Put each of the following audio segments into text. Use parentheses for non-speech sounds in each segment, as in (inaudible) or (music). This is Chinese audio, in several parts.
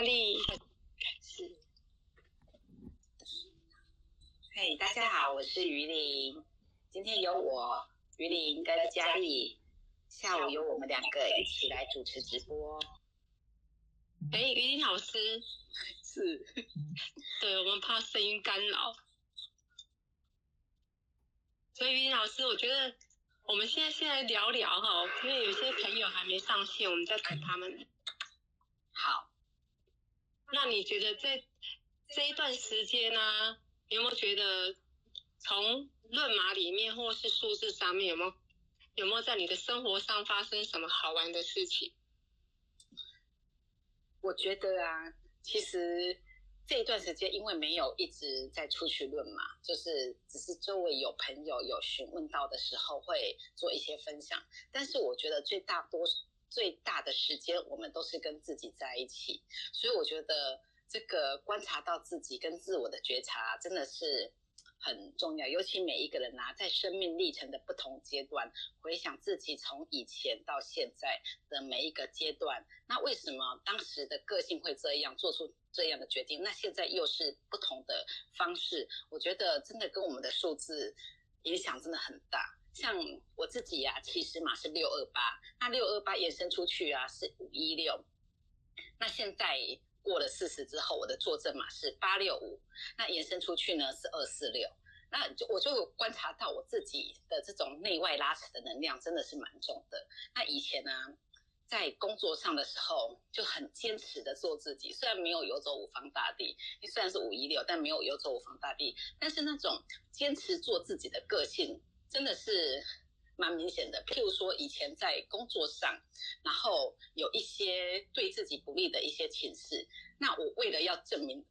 压力。是。嘿，大家好，我是于林。今天由我于林跟佳丽，下午由我们两个一起来主持直播。哎，于林老师，(laughs) 是。对，我们怕声音干扰。所以于林老师，我觉得我们现在先来聊聊哈，因为有些朋友还没上线，我们在等他们。那你觉得在这一段时间呢？有没有觉得从论码里面或是数字上面有没有有没有在你的生活上发生什么好玩的事情？我觉得啊，其实这一段时间因为没有一直在出去论码，就是只是周围有朋友有询问到的时候会做一些分享。但是我觉得最大多数最大的时间我们都是跟自己在一起，所以我觉得。这个观察到自己跟自我的觉察真的是很重要，尤其每一个人啊，在生命历程的不同阶段，回想自己从以前到现在的每一个阶段，那为什么当时的个性会这样做出这样的决定？那现在又是不同的方式，我觉得真的跟我们的数字影响真的很大。像我自己呀，其实嘛是六二八，那六二八延伸出去啊是五一六，那现在。过了四十之后，我的坐证码是八六五，那延伸出去呢是二四六，那就我就观察到我自己的这种内外拉扯的能量真的是蛮重的。那以前呢，在工作上的时候就很坚持的做自己，虽然没有游走五方大地，虽然是五一六，但没有游走五方大地，但是那种坚持做自己的个性真的是。蛮明显的，譬如说以前在工作上，然后有一些对自己不利的一些情势，那我为了要证明，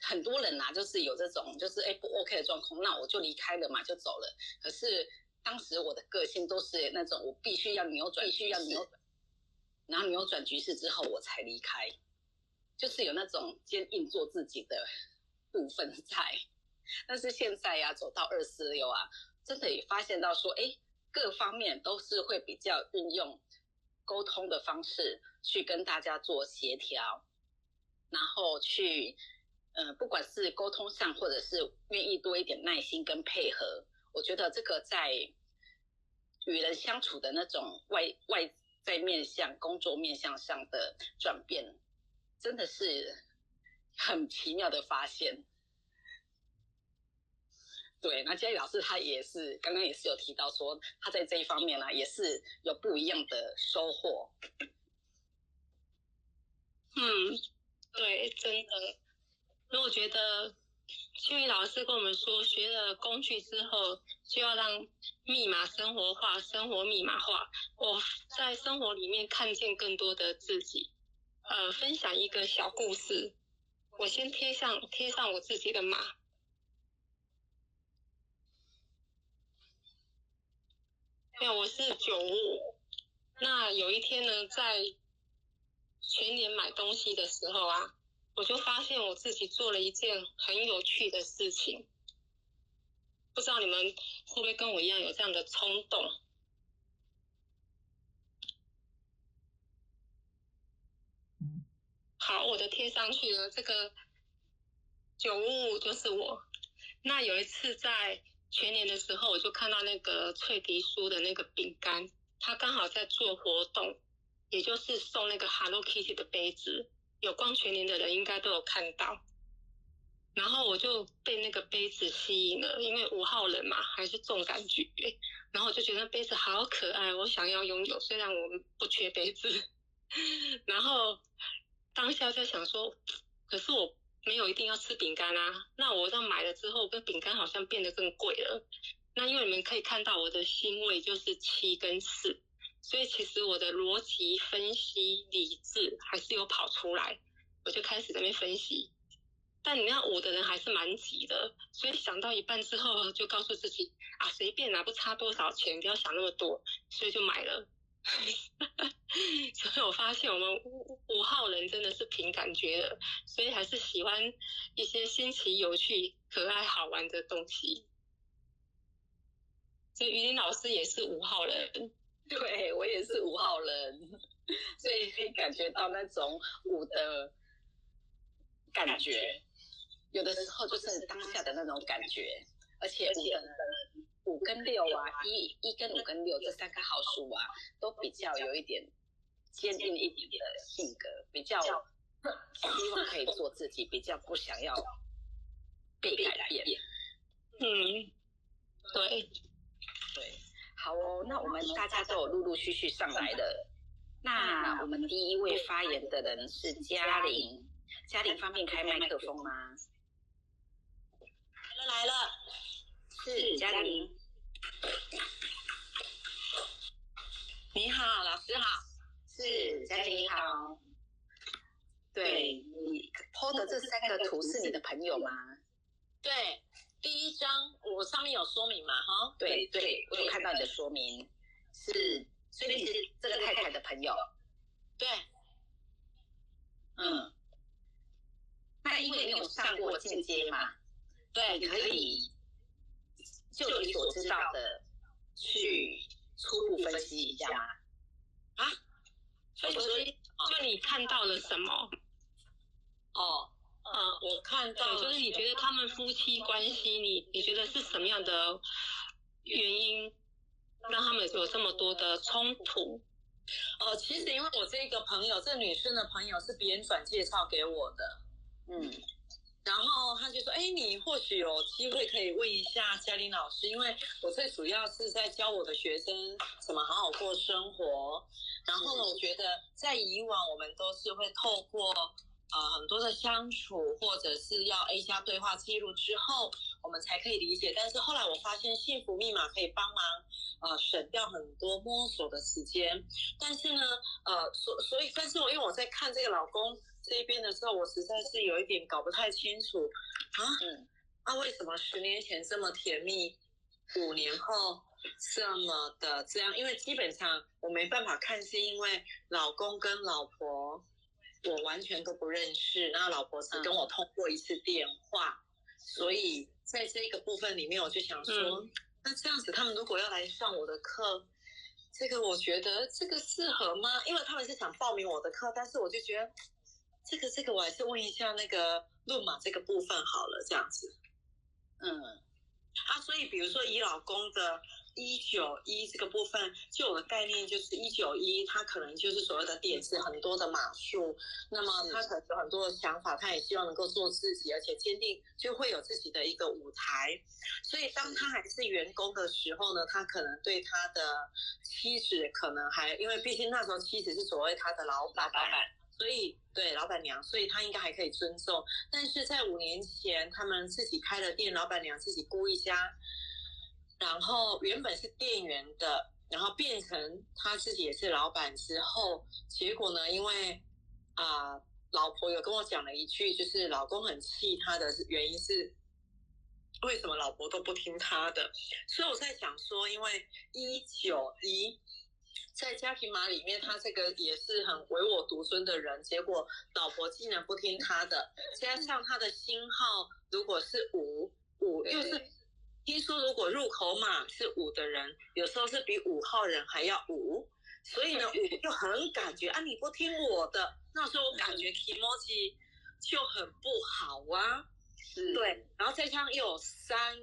很多人呐，就是有这种就是哎不 OK 的状况，那我就离开了嘛，就走了。可是当时我的个性都是那种，我必须要扭转，必须要扭转，然后扭转局势之后我才离开，就是有那种坚硬做自己的部分在。但是现在呀，走到二四六啊，真的也发现到说，哎。各方面都是会比较运用沟通的方式去跟大家做协调，然后去，呃，不管是沟通上，或者是愿意多一点耐心跟配合，我觉得这个在与人相处的那种外外在面向、工作面向上的转变，真的是很奇妙的发现。对，那佳丽老师他也是刚刚也是有提到说，他在这一方面呢也是有不一样的收获。嗯，对，真的。那我觉得青云老师跟我们说，学了工具之后，就要让密码生活化，生活密码化。我在生活里面看见更多的自己。呃，分享一个小故事，我先贴上贴上我自己的码。有，我是九五。那有一天呢，在全年买东西的时候啊，我就发现我自己做了一件很有趣的事情。不知道你们会不会跟我一样有这样的冲动？好，我的贴上去了，这个九五五就是我。那有一次在。全年的时候，我就看到那个脆皮酥的那个饼干，它刚好在做活动，也就是送那个 Hello Kitty 的杯子。有光全年的人应该都有看到。然后我就被那个杯子吸引了，因为五号人嘛，还是重感觉。然后我就觉得杯子好可爱，我想要拥有。虽然我们不缺杯子，(laughs) 然后当下在想说，可是我。没有一定要吃饼干啊，那我这买了之后，跟饼干好像变得更贵了。那因为你们可以看到我的星位就是七跟四，所以其实我的逻辑分析、理智还是有跑出来，我就开始在那分析。但你那五的人还是蛮急的，所以想到一半之后，就告诉自己啊，随便拿不差多少钱，不要想那么多，所以就买了。(laughs) 所以我发现我们五五号人真的是凭感觉的，所以还是喜欢一些新奇、有趣、可爱、好玩的东西。所以于林老师也是五号人，(laughs) 对我也是五号人，所以可以感觉到那种五的感觉，有的时候就是当下的那种感觉，而且五的人五跟六啊，一一跟五跟六这三个号数啊，都比较有一点坚定一点的性格，比较希望可以做自己，比较不想要被改变。嗯，对，对，好哦，那我们大家都有陆陆续续上来的，那我们第一位发言的人是嘉玲，嘉玲方便开麦克风吗？来了来了，是嘉玲，你好，老师好，是嘉玲你好，对。你 PO 的这三个图是你的朋友吗？对，第一张我上面有说明嘛，哈，对对，我有看到你的说明，是，所以你是这个太太的朋友，对，嗯，那因为你有上过进阶嘛，对，可以就你所知道的去初步分析一下吗？啊，分析，就你看到了什么？哦，呃，我看到，就是你觉得他们夫妻关系，你你觉得是什么样的原因让他们有这么多的冲突？哦，其实因为我这个朋友，这女生的朋友是别人转介绍给我的，嗯然后他就说：“哎，你或许有机会可以问一下嘉玲老师，因为我最主要是在教我的学生怎么好好过生活。然后呢，我觉得在以往我们都是会透过呃很多的相处，或者是要 A 加对话记录之后，我们才可以理解。但是后来我发现幸福密码可以帮忙呃省掉很多摸索的时间。但是呢，呃，所所以，但是我因为我在看这个老公。”这一边的时候，我实在是有一点搞不太清楚啊，嗯啊，为什么十年前这么甜蜜，五年后这么的这样？因为基本上我没办法看，是因为老公跟老婆我完全都不认识，那老婆只跟我通过一次电话，所以在这个部分里面，我就想说，那这样子他们如果要来上我的课。这个我觉得这个适合吗？因为他们是想报名我的课，但是我就觉得。这个这个我还是问一下那个论码这个部分好了，这样子。嗯，啊，所以比如说以老公的一九一这个部分，就有的概念就是一九一，他可能就是所谓的点子很多的码数，那么他可能有很多的想法，他也希望能够做自己，而且坚定就会有自己的一个舞台。所以当他还是员工的时候呢，他可能对他的妻子可能还，因为毕竟那时候妻子是所谓他的老老板。所以对老板娘，所以他应该还可以尊重。但是在五年前，他们自己开了店，老板娘自己雇一家，然后原本是店员的，然后变成他自己也是老板之后，结果呢，因为啊，老婆有跟我讲了一句，就是老公很气他的原因是，为什么老婆都不听他的？所以我在想说，因为一九一。在家庭码里面，他这个也是很唯我独尊的人，结果老婆竟然不听他的，加上他的星号如果是五五，又是听说如果入口码是五的人，有时候是比五号人还要五，所以呢五就很感觉啊你不听我的，那时候我感觉 emoji 就很不好啊，是。对，然后再加上又有三，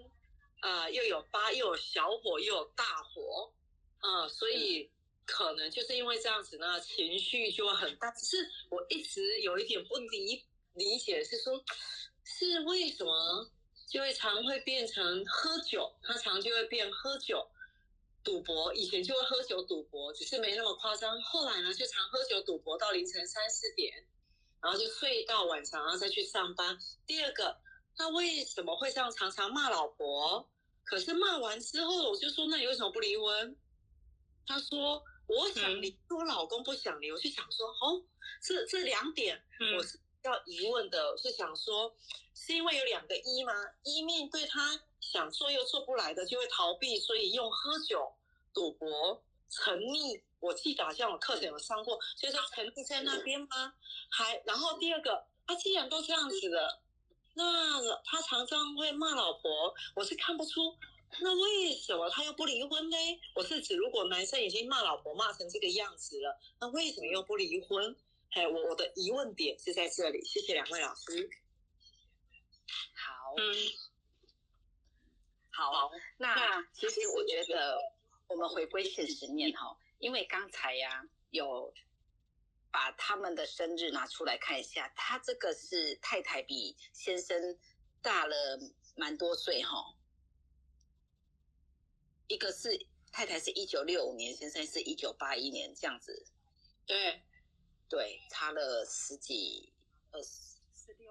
呃又有八，又有小火，又有大火，嗯，所以。可能就是因为这样子呢，情绪就会很大。只是我一直有一点不理理解，是说，是为什么就会常会变成喝酒？他常就会变喝酒、赌博。以前就会喝酒赌博，只是没那么夸张。后来呢，就常喝酒赌博到凌晨三四点，然后就睡到晚上，然后再去上班。第二个，他为什么会这样常常骂老婆？可是骂完之后，我就说，那你为什么不离婚？他说。我想离，我老公不想离，我就想说，哦，这这两点我是要疑问的，是想说，是因为有两个一吗？一面对他想做又做不来的，就会逃避，所以用喝酒、赌博、沉溺。我记得好像我课程有上过，所以说沉溺在那边吗？还然后第二个，他既然都这样子了，那他常常会骂老婆，我是看不出。那为什么他又不离婚呢？我是指，如果男生已经骂老婆骂成这个样子了，那为什么又不离婚？哎，我我的疑问点是在这里，谢谢两位老师。好，嗯，好，那其实我觉得我们回归现实面哈，因为刚才呀有把他们的生日拿出来看一下，他这个是太太比先生大了蛮多岁哈，一个是太太是一九六五年，先生是一九八一年这样子，对，对，差了十几二十。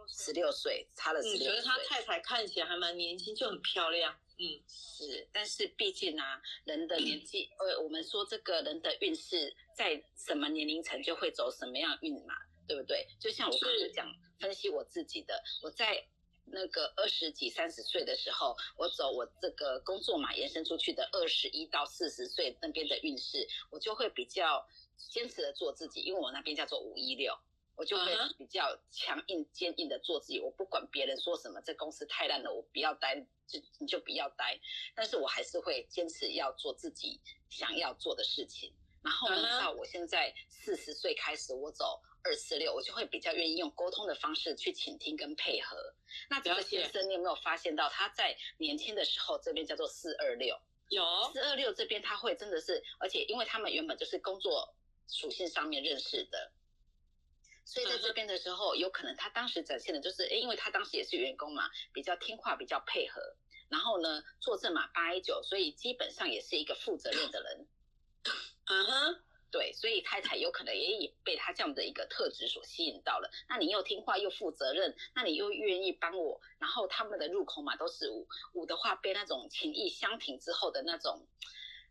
十六岁，差了十嗯，六岁。觉得他太太看起来还蛮年轻，就很漂亮。嗯，是，但是毕竟啊，人的年纪，呃，我们说这个人的运势在什么年龄层就会走什么样运嘛，对不对？就像我刚才讲分析我自己的，我在那个二十几、三十岁的时候，我走我这个工作嘛，延伸出去的二十一到四十岁那边的运势，我就会比较坚持的做自己，因为我那边叫做五一六。我就会比较强硬、坚硬的做自己，我不管别人说什么，这公司太烂了，我不要待，就你就不要待。但是我还是会坚持要做自己想要做的事情。然后呢，到我现在四十岁开始，我走二四六，我就会比较愿意用沟通的方式去倾听跟配合。那这个先生，你有没有发现到他在年轻的时候，这边叫做四二六，有，四二六这边他会真的是，而且因为他们原本就是工作属性上面认识的，所以在这边的时候，有可能他当时展现的就是，诶因为他当时也是员工嘛，比较听话，比较配合，然后呢，坐正嘛八一九，所以基本上也是一个负责任的人。嗯哼，对，所以太太有可能也也被他这样的一个特质所吸引到了。那你又听话又负责任，那你又愿意帮我，然后他们的入口嘛都是五五的话，被那种情谊相挺之后的那种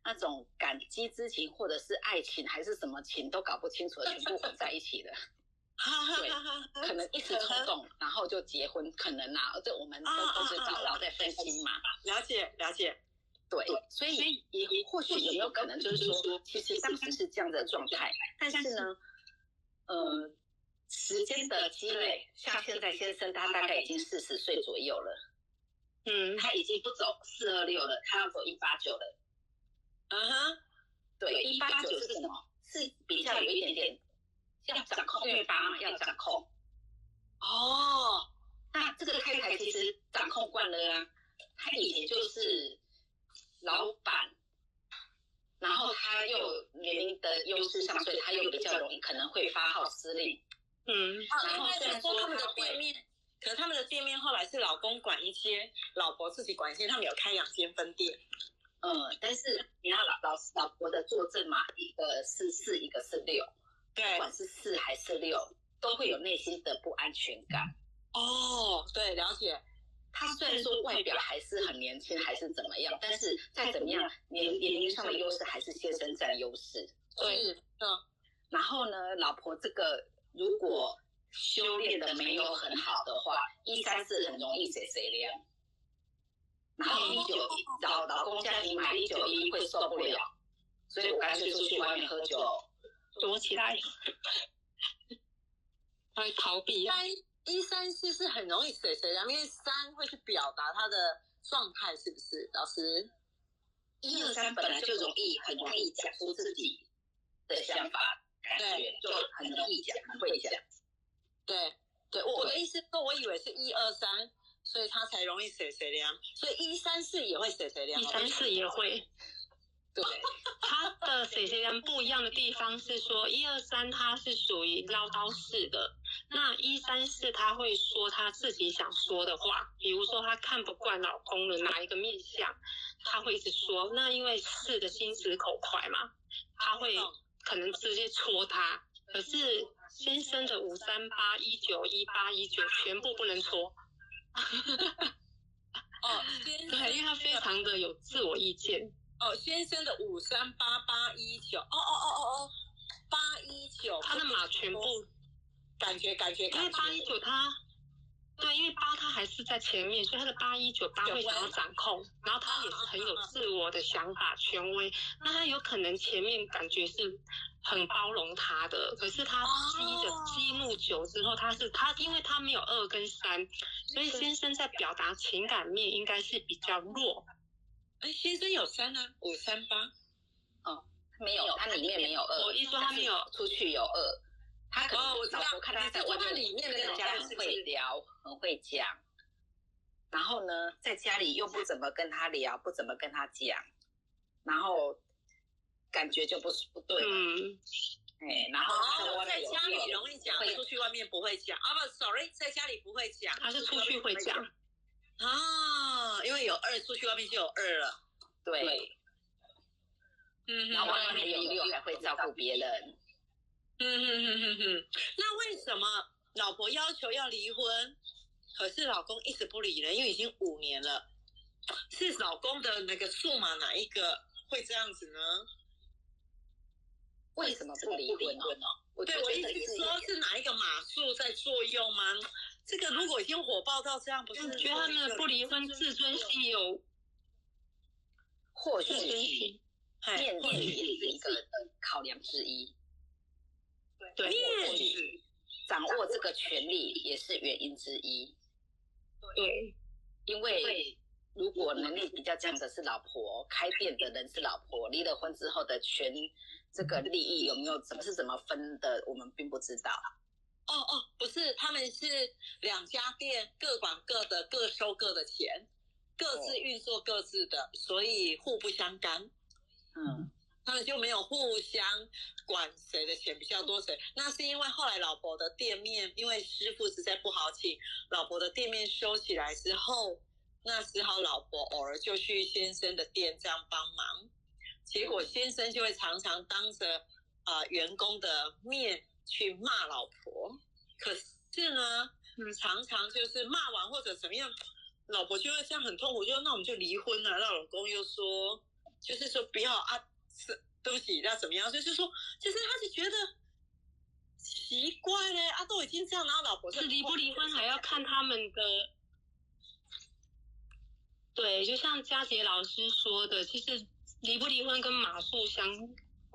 那种感激之情，或者是爱情还是什么情都搞不清楚的，全部混在一起的，(laughs) 哈哈哈哈哈，可能一时冲动，然后就结婚，可能啊，这我们都啊都知道，啊啊然后再分析嘛。了解了解，对，所以也或许有没有可能就是说，其实当时是这样的状态，但是呢，呃，时间的积累，像现在先生他大概已经四十岁左右了，嗯，他已经不走四二六了，他要走一八九了。嗯哼，对，一八九是什么？是比较有一点点要掌控，因为八嘛要掌控。哦，那这个太太其实掌控惯了啊，她以前就是老板，然后他又年龄的优势上，所以他又比较容易可能会发号施令。嗯，啊，然后应该是说他们的店面，可是他们的店面后来是老公管一些，老婆自己管一些，他们有开两间分店。嗯，但是你要老老老婆的作证嘛，一个是四，一个是六，不，管是四还是六，都会有内心的不安全感。哦，对，了解。他虽然说外表还是很年轻，还是怎么样，但是再怎么样，年年龄上的优势还是先生占优势。对，嗯，然后呢，老婆这个如果修炼的没有很好的话，一三四很容易谁谁凉。然后一九一找老公家庭买一九一会受不了，所以我干脆出去外面喝酒。躲起来，他会逃避啊。三一三四是很容易水水凉，因为三会去表达他的状态，是不是？老师？一二三本来就容易很容易讲出自己的想法，感觉就很容易讲，很会讲。对，对，我我的意思说，我以为是一二三，所以他才容易水水凉，所以一三四也会水水凉。一三四也会，对，他的水水凉不一样的地方是说，一二三他是属于唠叨式的，那一三四他会说他自己想说的话，比如说他看不惯老公的哪一个面相，他会一直说。那因为四的心直口快嘛，他会可能直接戳他。可是先生的五三八一九一八一九全部不能戳，哦，(laughs) 先对，因为他非常的有自我意见。哦，先生的五三八八一九，哦哦哦哦哦，八一九，他的码全部，感觉感觉，因为八一九他，对，因为八他还是在前面，所以他的八一九八会想要掌控，然后他也是很有自我的想法、权威。那他有可能前面感觉是很包容他的，可是他积的激怒久之后，他是他，因为他没有二跟三，所以先生在表达情感面应该是比较弱。哎，先生有三啊，五三八，哦没有，它里面没有二。我一说他没有出去有二，他可能哦我知道老婆看他在外面里面的跟家人事情会聊，很会讲，然后呢，在家里又不怎么跟他聊，不怎么跟他讲，然后感觉就不是不对，嗯，哎，然后在家里容易讲，会出去外面不会讲啊？不，sorry，在家里不会讲，他是出去会讲，啊，因为有二，出去外面就有二了。对，嗯然后外面有六还会照顾别人，嗯哼哼哼哼，那为什么老婆要求要离婚，可是老公一直不离呢？因为已经五年了，是老公的那个数码哪一个会这样子呢？为什么不离婚呢？我对我意思觉得是是说，是哪一个码数在作用吗？这个如果已经火爆到这样，不是我觉得他们不离婚自尊心有或许面子也是一个考量之一，对，面子，掌握这个权利也是原因之一。对，因为如果能力比较强的是老婆，开店的人是老婆，离了婚之后的权这个利益有没有怎么是怎么分的，我们并不知道。哦哦，不是，他们是两家店各管各的，各收各的钱，各自运作各自的，所以互不相干。嗯，他们就没有互相管谁的钱比较多谁。那是因为后来老婆的店面，因为师傅实在不好请，老婆的店面收起来之后，那只好老婆偶尔就去先生的店这样帮忙。结果先生就会常常当着啊、呃员工的面去骂老婆，可是呢，嗯常常就是骂完或者怎么样，老婆就会这样很痛苦，就说那我们就离婚了。那老公又说，就是说不要啊，是对不起，那怎么样？就是说，就是他就觉得奇怪嘞，啊，都已经这样，然后老婆是离不离婚还要看他们的。对，就像佳杰老师说的，其实离不离婚跟马术相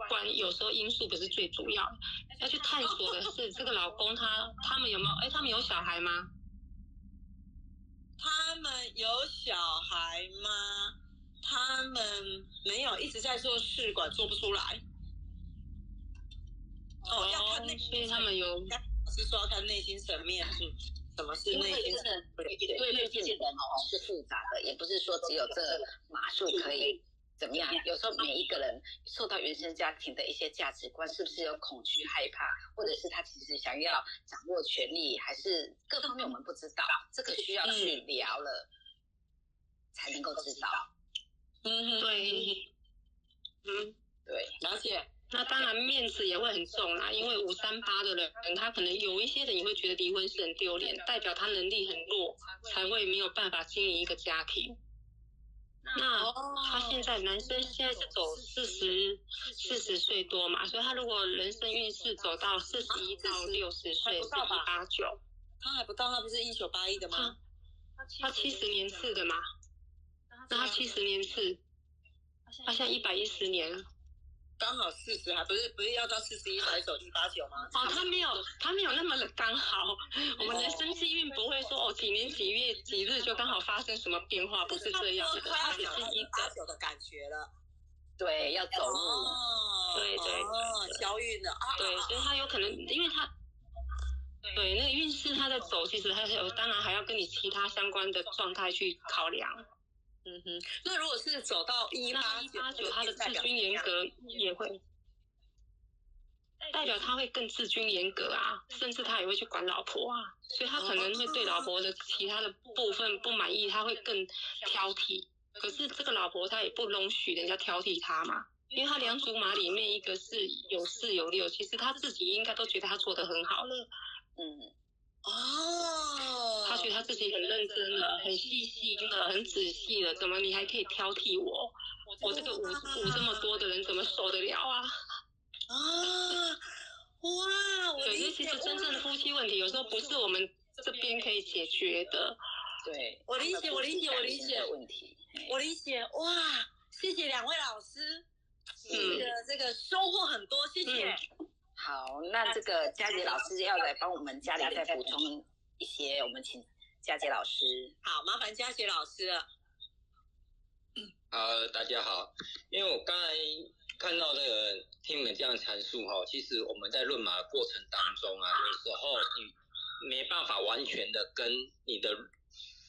关，有时候因素不是最主要的，要去探索的是 (laughs) 这个老公他他们有没有？哎，他们有小孩吗？他们有小孩吗？他们没有，一直在做试管，做不出来。哦，要看内所以他们有是说要看内心层面，嗯，什么是因为内心真的层面？因为毕竟人哦是复杂的，也不是说只有这码数可以怎么样。有时候每一个人受到原生家庭的一些价值观，是不是有恐惧、害怕，或者是他其实想要掌握权力，还是各方面我们不知道，这个需要去聊了才能够知道。嗯哼，对，嗯。对，了解。那当然面子也会很重啦，因为五三八的人，他可能有一些人也会觉得离婚是很丢脸，代表他能力很弱，才会没有办法经营一个家庭。那哦他现在男生现在是走四十四十岁多嘛，所以他如果人生运势走到四十一到六十岁，是一八九，他还不到，他不是一九八一的吗？他七十年次的嘛，那他七十年次，他现在一百一十年了。刚好四十，还不是不是要到四十一才走一八九吗？哦，他没有，他没有那么的刚好。我们的生气运不会说哦，几年几月几日就刚好发生什么变化，不是这样的。快要它只是一八九的感觉了。对，要走路。哦，对对哦，交运的啊，对，所以他有可能，因为他对那个运势他在走，其实还有，当然还要跟你其他相关的状态去考量。嗯哼，那如果是走到一那八一八九他的自尊严格也会。代表他会更自尊严格啊，甚至他也会去管老婆啊，所以他可能会对老婆的其他的部分不满意，他会更挑剔。可是这个老婆她也不容许人家挑剔她嘛，因为他两组马里面一个是有四有六，其实他自己应该都觉得他做的很好了，嗯，哦，他觉得他自己很认真了，很细心了，很仔细了，怎么你还可以挑剔我？我这个五五这么多的人怎么受得了啊？啊，哇，我对，理解其实真正的夫妻问题，有时候不是我们这边可以解决的。对，我理解我理解我理解问题。我理解，哇，谢谢两位老师，嗯这个这个收获很多，谢谢。好，那这个佳杰老师要来帮我们家里再补充一些，我们请佳杰老师。好，麻烦佳杰老师了。好，大家好。因为我刚才看到这个听你们这样阐述哈，其实我们在论马的过程当中啊，有时候你没办法完全的跟你的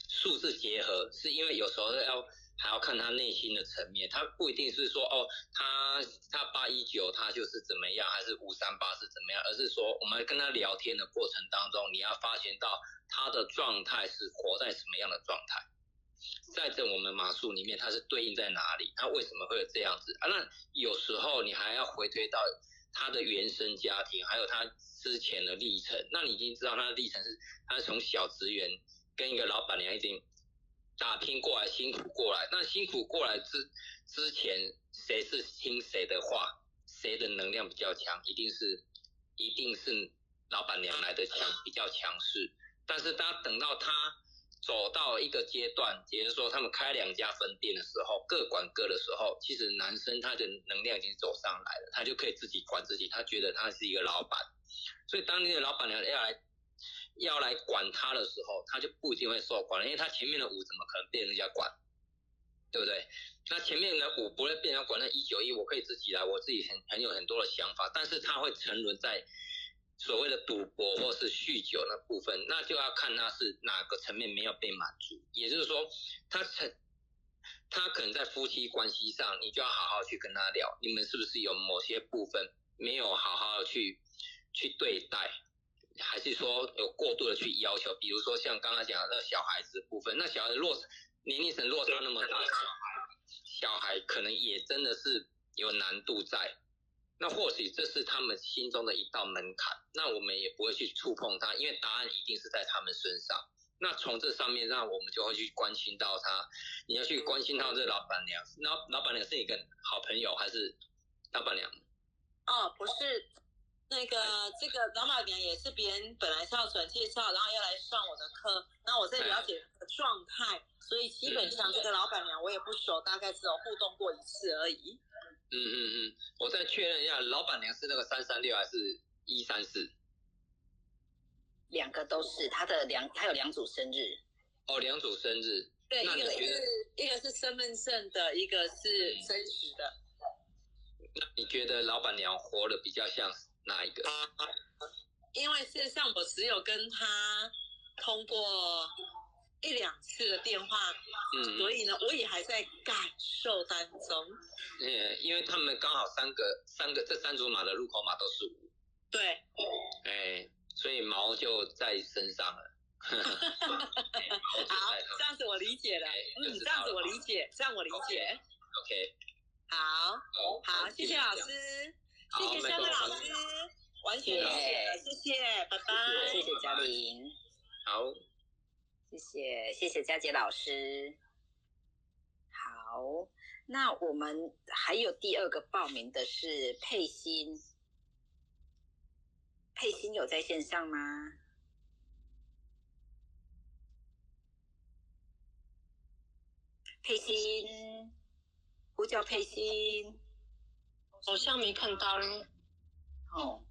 数字结合，是因为有时候要。还要看他内心的层面，他不一定是说哦，他他八一九他就是怎么样，还是五三八是怎么样，而是说我们跟他聊天的过程当中，你要发现到他的状态是活在什么样的状态，在这我们马术里面，它是对应在哪里，他为什么会有这样子啊？那有时候你还要回推到他的原生家庭，还有他之前的历程，那你已经知道他的历程是，他从小职员跟一个老板娘已经。打拼过来，辛苦过来。那辛苦过来之之前，谁是听谁的话，谁的能量比较强，一定是一定是老板娘来的强，比较强势。但是，他等到他走到一个阶段，也就是说，他们开两家分店的时候，各管各的时候，其实男生他的能量已经走上来了，他就可以自己管自己，他觉得他是一个老板。所以，当你的老板娘要来。要来管他的时候，他就不一定会受管，因为他前面的五怎么可能被人家管，对不对？那前面的五不会被人家管，那一九一我可以自己来，我自己很很有很多的想法，但是他会沉沦在所谓的赌博或是酗酒那部分，那就要看他是哪个层面没有被满足，也就是说，他成他可能在夫妻关系上，你就要好好去跟他聊，你们是不是有某些部分没有好好去去对待？还是说有过度的去要求，比如说像刚刚讲的那小孩子部分，那小孩落年龄层落差那么大，小孩可能也真的是有难度在。那或许这是他们心中的一道门槛，那我们也不会去触碰他，因为答案一定是在他们身上。那从这上面，那我们就会去关心到他，你要去关心到这老板娘，老老板娘是你个好朋友还是老板娘？哦，不是。那个这个老板娘也是别人本来是要转介绍，然后要来上我的课，那我在了解状态，所以基本上这个老板娘我也不熟，大概只有互动过一次而已。嗯嗯嗯，我再确认一下，老板娘是那个三三六还是一三四？两个都是，他的两他有两组生日。哦，两组生日。对，一个是一个是身份证的，一个是真实的。那你觉得老板娘活的比较像？哪一个？因为事实上我只有跟他通过一两次的电话，嗯，所以呢，我也还在感受当中。嗯，因为他们刚好三个三个这三组马的入口码都是五。对。哎，所以毛就在身上了。(laughs) 好，这样子我理解了。嗯，这样子我理解，这样我理解。OK。好，好，谢谢老师。谢谢三位老师，完全理解了，谢谢，拜拜。谢谢嘉玲，好，谢谢谢谢佳杰老师。好，那我们还有第二个报名的是佩欣，佩欣有在线上吗？佩欣，呼叫佩欣。好像没看到嘞。哦，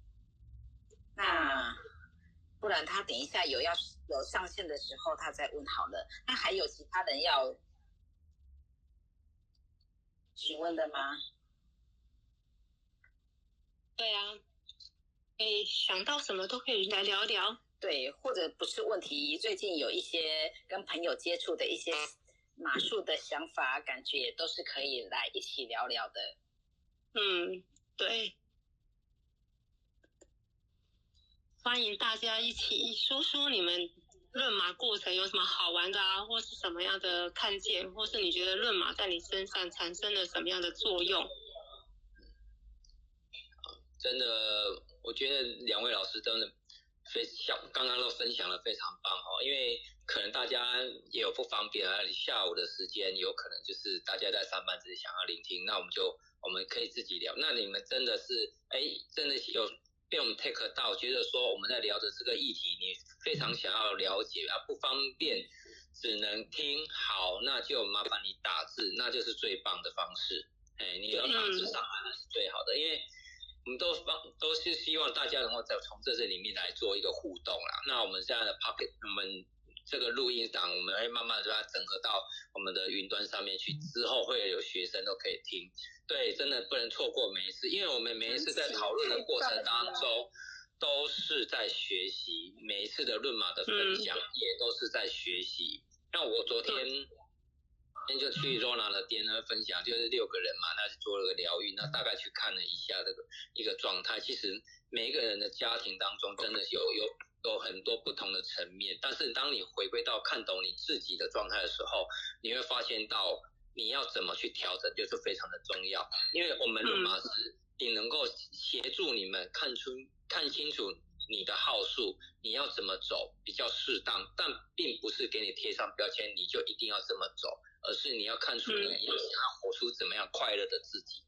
那不然他等一下有要有上线的时候，他再问好了。那还有其他人要询问的吗？对啊，可以想到什么都可以来聊聊。对，或者不是问题，最近有一些跟朋友接触的一些马术的想法、感觉，都是可以来一起聊聊的。嗯，对，欢迎大家一起说说你们论马过程有什么好玩的啊，或是什么样的看见，或是你觉得论马在你身上产生了什么样的作用？真的，我觉得两位老师真的非常刚刚都分享的非常棒哦，因为可能大家也有不方便啊，下午的时间有可能就是大家在上班，只是想要聆听，那我们就。我们可以自己聊。那你们真的是，哎，真的有被我们 take 到，觉得说我们在聊的这个议题，你非常想要了解啊，不方便只能听，好，那就麻烦你打字，那就是最棒的方式。哎，你要打字上来那是最好的，因为我们都方都是希望大家能够在从这这里面来做一个互动啦。那我们现在的 pocket，我们。这个录音档，我们会慢慢把它整合到我们的云端上面去，之后会有学生都可以听。对，真的不能错过每一次，因为我们每一次在讨论的过程当中，都是在学习，每一次的论马的分享也都是在学习。那我昨天。天就去 Rona 的店呢分享，就是六个人嘛，那做了个疗愈，那大概去看了一下这个一个状态。其实每一个人的家庭当中，真的有有有很多不同的层面。但是当你回归到看懂你自己的状态的时候，你会发现到你要怎么去调整，就是非常的重要。因为我们罗马是你能够协助你们看出看清楚你的号数，你要怎么走比较适当，但并不是给你贴上标签，你就一定要这么走。而是你要看出你要想要活出怎么样快乐的自己。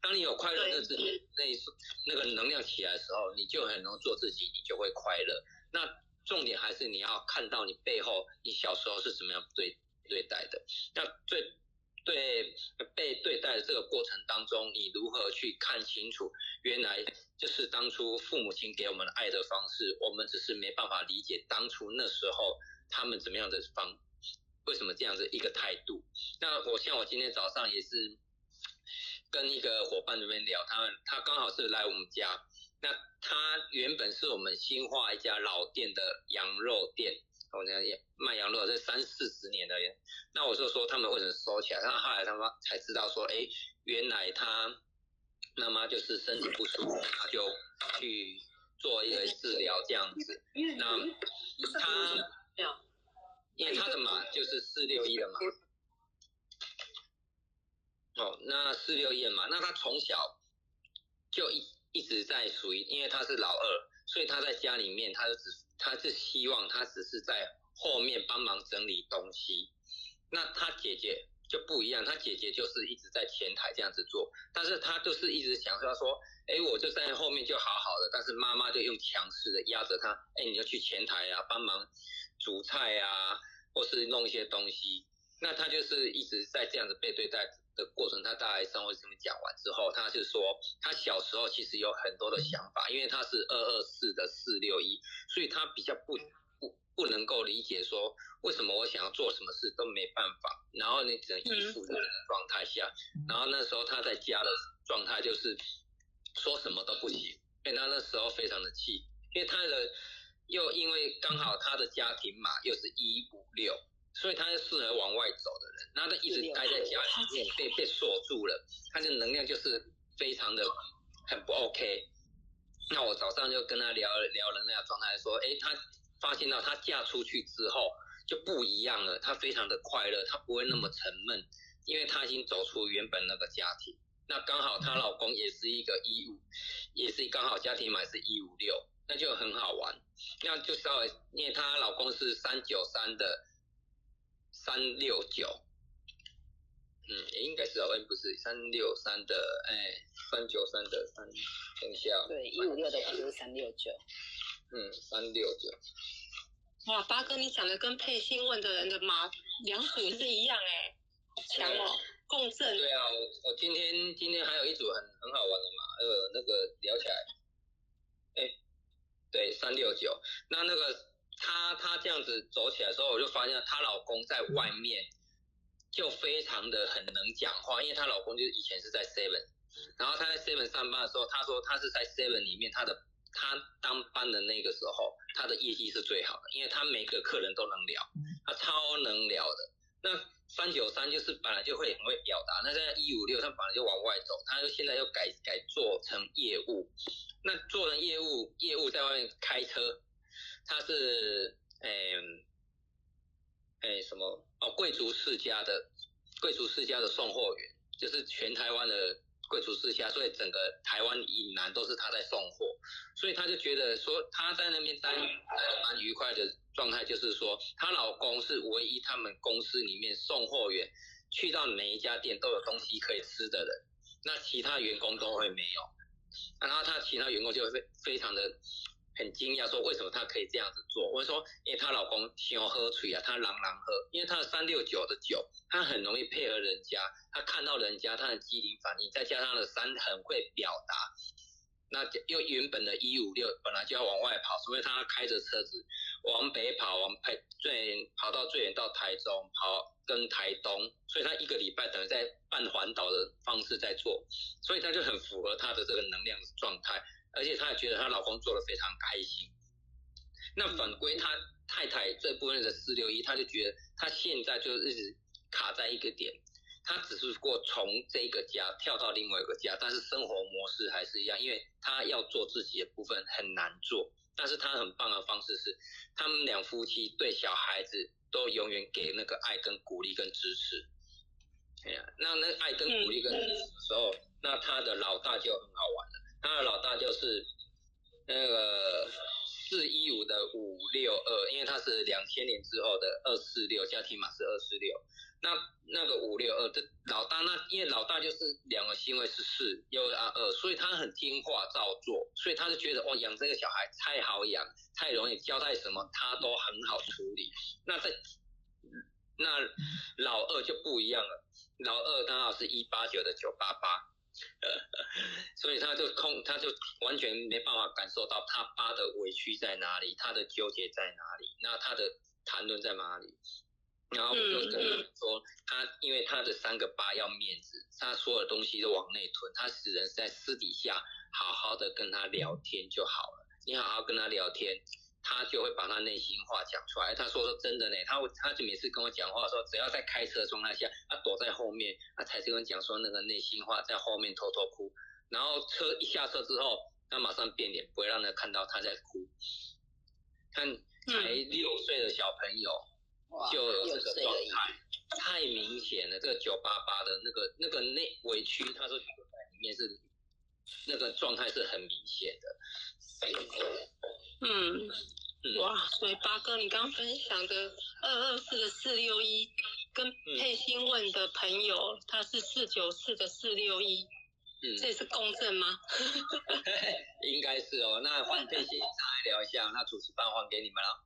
当你有快乐的自己，那那个能量起来的时候，你就很能做自己，你就会快乐。那重点还是你要看到你背后，你小时候是怎么样对对待的。那对对被对待的这个过程当中，你如何去看清楚，原来就是当初父母亲给我们的爱的方式，我们只是没办法理解当初那时候他们怎么样的方。为什么这样子一个态度？那我像我今天早上也是跟一个伙伴那边聊，他他刚好是来我们家，那他原本是我们新化一家老店的羊肉店，我讲卖羊肉这三四十年的，那我就说他们为什么收起来？那后后来他妈才知道说，哎，原来他妈妈就是身体不舒服，他就去做一个治疗这样子，那他。因为他的马就是四六一的马，哦，那四六一的马，那他从小就一一直在属于，因为他是老二，所以他在家里面，他就只他是希望他只是在后面帮忙整理东西。那他姐姐就不一样，他姐姐就是一直在前台这样子做，但是他就是一直想说说，哎，我就在后面就好好的，但是妈妈就用强势的压着他，哎，你要去前台啊，帮忙。煮菜啊，或是弄一些东西，那他就是一直在这样子被对待的过程。他大概上回这么讲完之后，他是说他小时候其实有很多的想法，因为他是二二四的四六一，所以他比较不不不能够理解说为什么我想要做什么事都没办法，然后你只能依附在的状态下，然后那时候他在家的状态就是说什么都不行，所以他那时候非常的气，因为他的。又因为刚好他的家庭嘛又是一五六，所以他是适合往外走的人。那他一直待在家里面，被被锁住了，他的能量就是非常的很不 OK。那我早上就跟他聊聊了那样状态，说，哎，他发现到他嫁出去之后就不一样了，他非常的快乐，他不会那么沉闷，因为他已经走出原本那个家庭。那刚好她老公也是一个一五，也是刚好家庭码是一五六。那就很好玩，那就稍微，因为她老公是三九三的三六九，嗯，应该是哦，不是三六三的，哎，三九三的三，等一下，对，一五六的不是三六九，嗯，三六九。哇，八哥，你讲的跟配信问的人的马两组是一样哎，强哦，共振。对啊，我我今天今天还有一组很很好玩的马，呃，那个聊起来，哎。对，三六九，那那个她她这样子走起来的时候，我就发现她老公在外面就非常的很能讲话，因为她老公就是以前是在 Seven，然后她在 Seven 上班的时候，她说她是在 Seven 里面，她的他当班的那个时候，他的业绩是最好的，因为他每个客人都能聊，他超能聊的。那三九三就是本来就会很会表达，那现在一五六他本来就往外走，他又现在又改改做成业务。那做成业务，业务在外面开车，他是诶诶什么哦？贵族世家的贵族世家的送货员，就是全台湾的贵族世家，所以整个台湾以南都是他在送货，所以他就觉得说他在那边待蛮愉快的状态，就是说她老公是唯一他们公司里面送货员去到每一家店都有东西可以吃的人，那其他员工都会没有。然后他其他员工就会非非常的很惊讶，说为什么她可以这样子做？我说，因为她老公喜欢喝水啊，他朗朗喝，因为他的三六九的酒，他很容易配合人家，他看到人家他的机灵反应，再加上了三很会表达，那又原本的一五六本来就要往外跑，所以他开着车子往北跑，往北最跑到最远到台中，跑跟台东，所以他一个礼拜等于在半环岛的方式在做，所以他就很符合他的这个能量状态，而且她也觉得她老公做的非常开心。那反归她太太这部分的四六一，她就觉得她现在就一直卡在一个点。她只是过从这个家跳到另外一个家，但是生活模式还是一样，因为她要做自己的部分很难做。但是她很棒的方式是，他们两夫妻对小孩子都永远给那个爱跟鼓励跟支持。哎呀，那那爱跟鼓励跟支持的时候，那他的老大就很好玩了。他的老大就是那个四一五的五六二，因为他是两千年之后的二四六，家庭码是二四六。那那个五六二的老大，那因为老大就是两个星位是四又二二，所以他很听话照做，所以他就觉得哦，养这个小孩太好养，太容易交代什么他都很好处理。那在那老二就不一样了，老二刚好是一八九的九八八，(laughs) 所以他就空，他就完全没办法感受到他爸的委屈在哪里，他的纠结在哪里，那他的谈论在哪里。然后我就跟他说，他因为他的三个爸要面子，他所有东西都往内吞，他只能在私底下好好的跟他聊天就好了。你好好跟他聊天，他就会把他内心话讲出来。他说说真的呢，他他就每次跟我讲话说，只要在开车状态下，他躲在后面，他才跟我讲说那个内心话，在后面偷偷哭。然后车一下车之后，他马上变脸，不会让人看到他在哭。看才六岁的小朋友。就有这个状态太明显了，这个九八八的那个那个内委屈，他说在里面是那个状态是很明显的。嗯，哇，所以八哥，你刚分享的二二四的四六一，跟佩欣问的朋友他是四九四的四六一，嗯，这是共振吗？(laughs) (laughs) 应该是哦，那换佩欣上来聊一下，那主持棒还给你们了。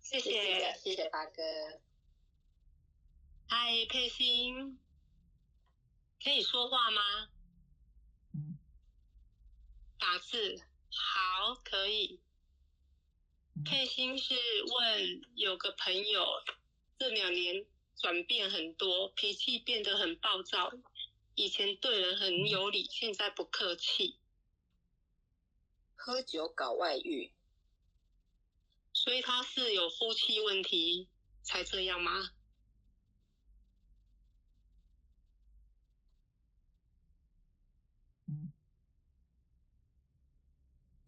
谢谢，谢谢八哥。嗨，佩欣，可以说话吗？打字，好，可以。佩欣是问有个朋友，这两年转变很多，脾气变得很暴躁，以前对人很有理，现在不客气，喝酒搞外遇。所以他是有夫妻问题才这样吗？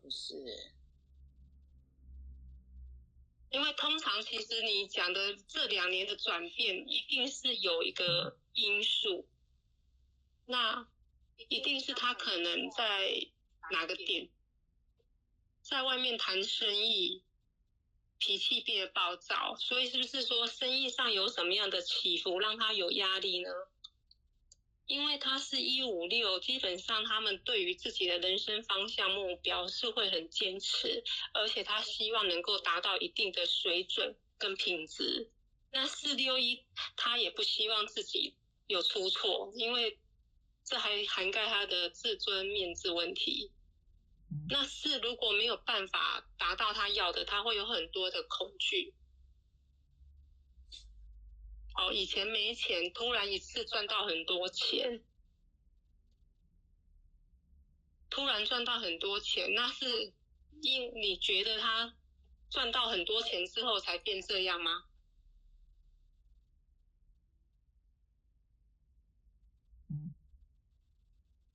不是，因为通常其实你讲的这两年的转变，一定是有一个因素，那一定是他可能在哪个点，在外面谈生意。脾气变得暴躁，所以是不是说生意上有什么样的起伏，让他有压力呢？因为他是一五六，基本上他们对于自己的人生方向目标是会很坚持，而且他希望能够达到一定的水准跟品质。那四六一，他也不希望自己有出错，因为这还涵盖他的自尊面子问题。那四如果没有办法达到他要的，他会有很多的恐惧。哦，以前没钱，突然一次赚到很多钱，突然赚到很多钱，那是因你觉得他赚到很多钱之后才变这样吗？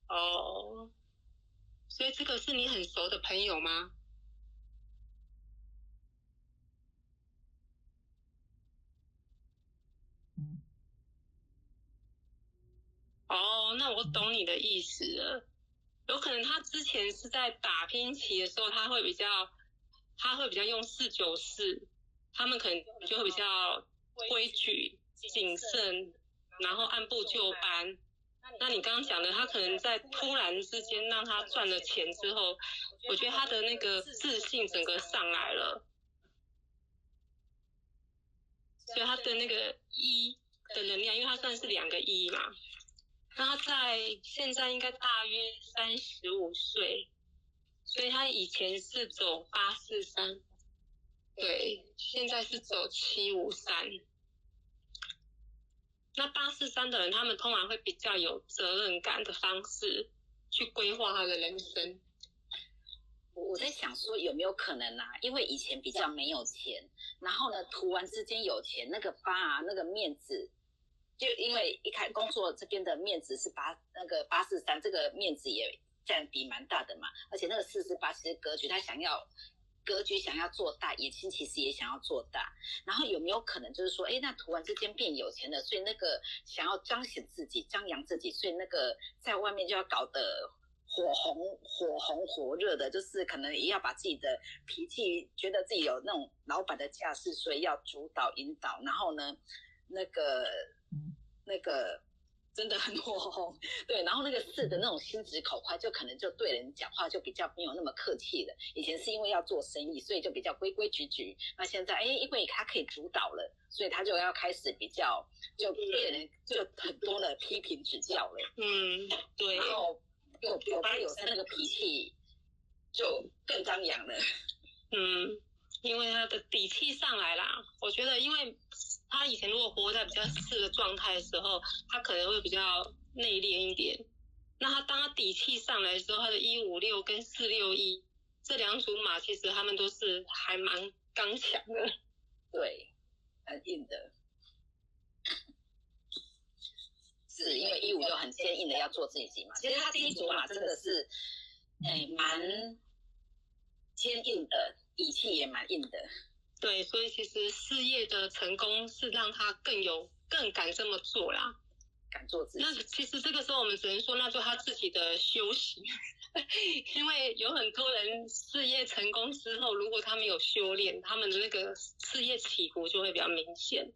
哦。所以这个是你很熟的朋友吗？哦，那我懂你的意思了。有可能他之前是在打拼期的时候，他会比较，他会比较用四九四，他们可能就会比较规矩、谨慎，然后按部就班。那你刚刚讲的，他可能在突然之间让他赚了钱之后，我觉得他的那个自信整个上来了，所以他的那个一的能量，因为他算是两个一嘛，他在现在应该大约三十五岁，所以他以前是走八四三，对，现在是走七五三。那八四三的人，他们通常会比较有责任感的方式去规划他的人生。我在想说有没有可能啊？因为以前比较没有钱，然后呢，突然之间有钱，那个八啊，那个面子，就因为一开工作这边的面子是八那个八四三，这个面子也占比蛮大的嘛。而且那个四四八其实格局他想要格局想要做大，野心其实也想要做大。然后有没有可能就是说，哎，那突然之间变有钱了，所以那个想要彰显自己、张扬自己，所以那个在外面就要搞得。火红火红火热的，就是可能也要把自己的脾气，觉得自己有那种老板的架势，所以要主导引导。然后呢，那个那个真的很火红，对。然后那个四的那种心直口快，就可能就对人讲话就比较没有那么客气了。以前是因为要做生意，所以就比较规规矩矩。那现在哎，因为他可以主导了，所以他就要开始比较就对人就很多的批评指教了。嗯，对。然后。有有八有三那个脾气就更张扬了，(laughs) 嗯，因为他的底气上来啦。我觉得，因为他以前如果活在比较四的状态的时候，他可能会比较内敛一点。那他当他底气上来的时候，他的一五六跟四六一这两组马，其实他们都是还蛮刚强的，对，很硬的。是因为一五六很坚硬的要做自己嘛，其实他第一组马真的是，哎，蛮坚硬的，底气也蛮硬的。对，所以其实事业的成功是让他更有更敢这么做啦，敢做自己。那其实这个时候我们只能说，那就他自己的修行，(laughs) 因为有很多人事业成功之后，如果他们有修炼，他们的那个事业起伏就会比较明显。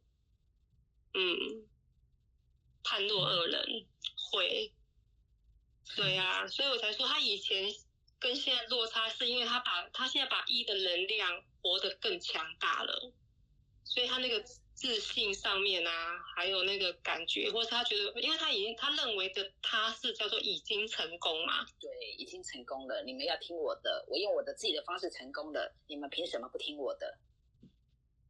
嗯。判若二人，会，对呀，所以我才说他以前跟现在落差，是因为他把他现在把一的能量活得更强大了，所以他那个自信上面啊，还有那个感觉，或是他觉得，因为他已经他认为的他是叫做已经成功嘛，对，已经成功了，你们要听我的，我用我的自己的方式成功了，你们凭什么不听我的？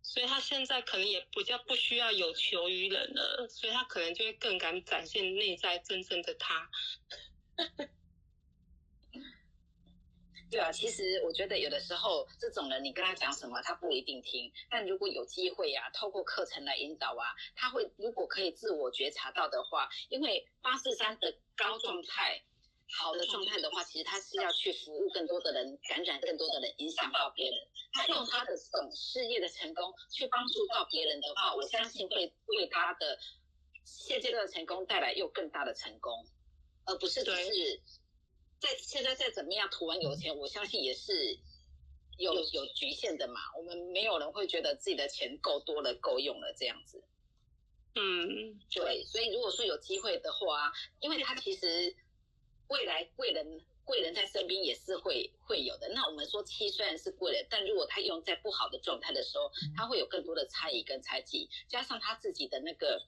所以他现在可能也比较不需要有求于人了，所以他可能就会更敢展现内在真正的他。对啊，其实我觉得有的时候这种人，你跟他讲什么，他不一定听。但如果有机会啊，透过课程来引导啊，他会如果可以自我觉察到的话，因为八四三的高状态。好的状态的话，其实他是要去服务更多的人，感染更多的人，影响到别人。他用他的这种事业的成功去帮助到别人的话，我相信会为他的现阶段的成功带来又更大的成功，而不是只是在现在再怎么样图完有钱，我相信也是有有局限的嘛。我们没有人会觉得自己的钱够多了、够用了这样子。嗯，对。所以如果说有机会的话，因为他其实。未来贵人贵人在身边也是会会有的。那我们说七虽然是贵人，但如果他用在不好的状态的时候，他会有更多的猜疑跟猜忌，加上他自己的那个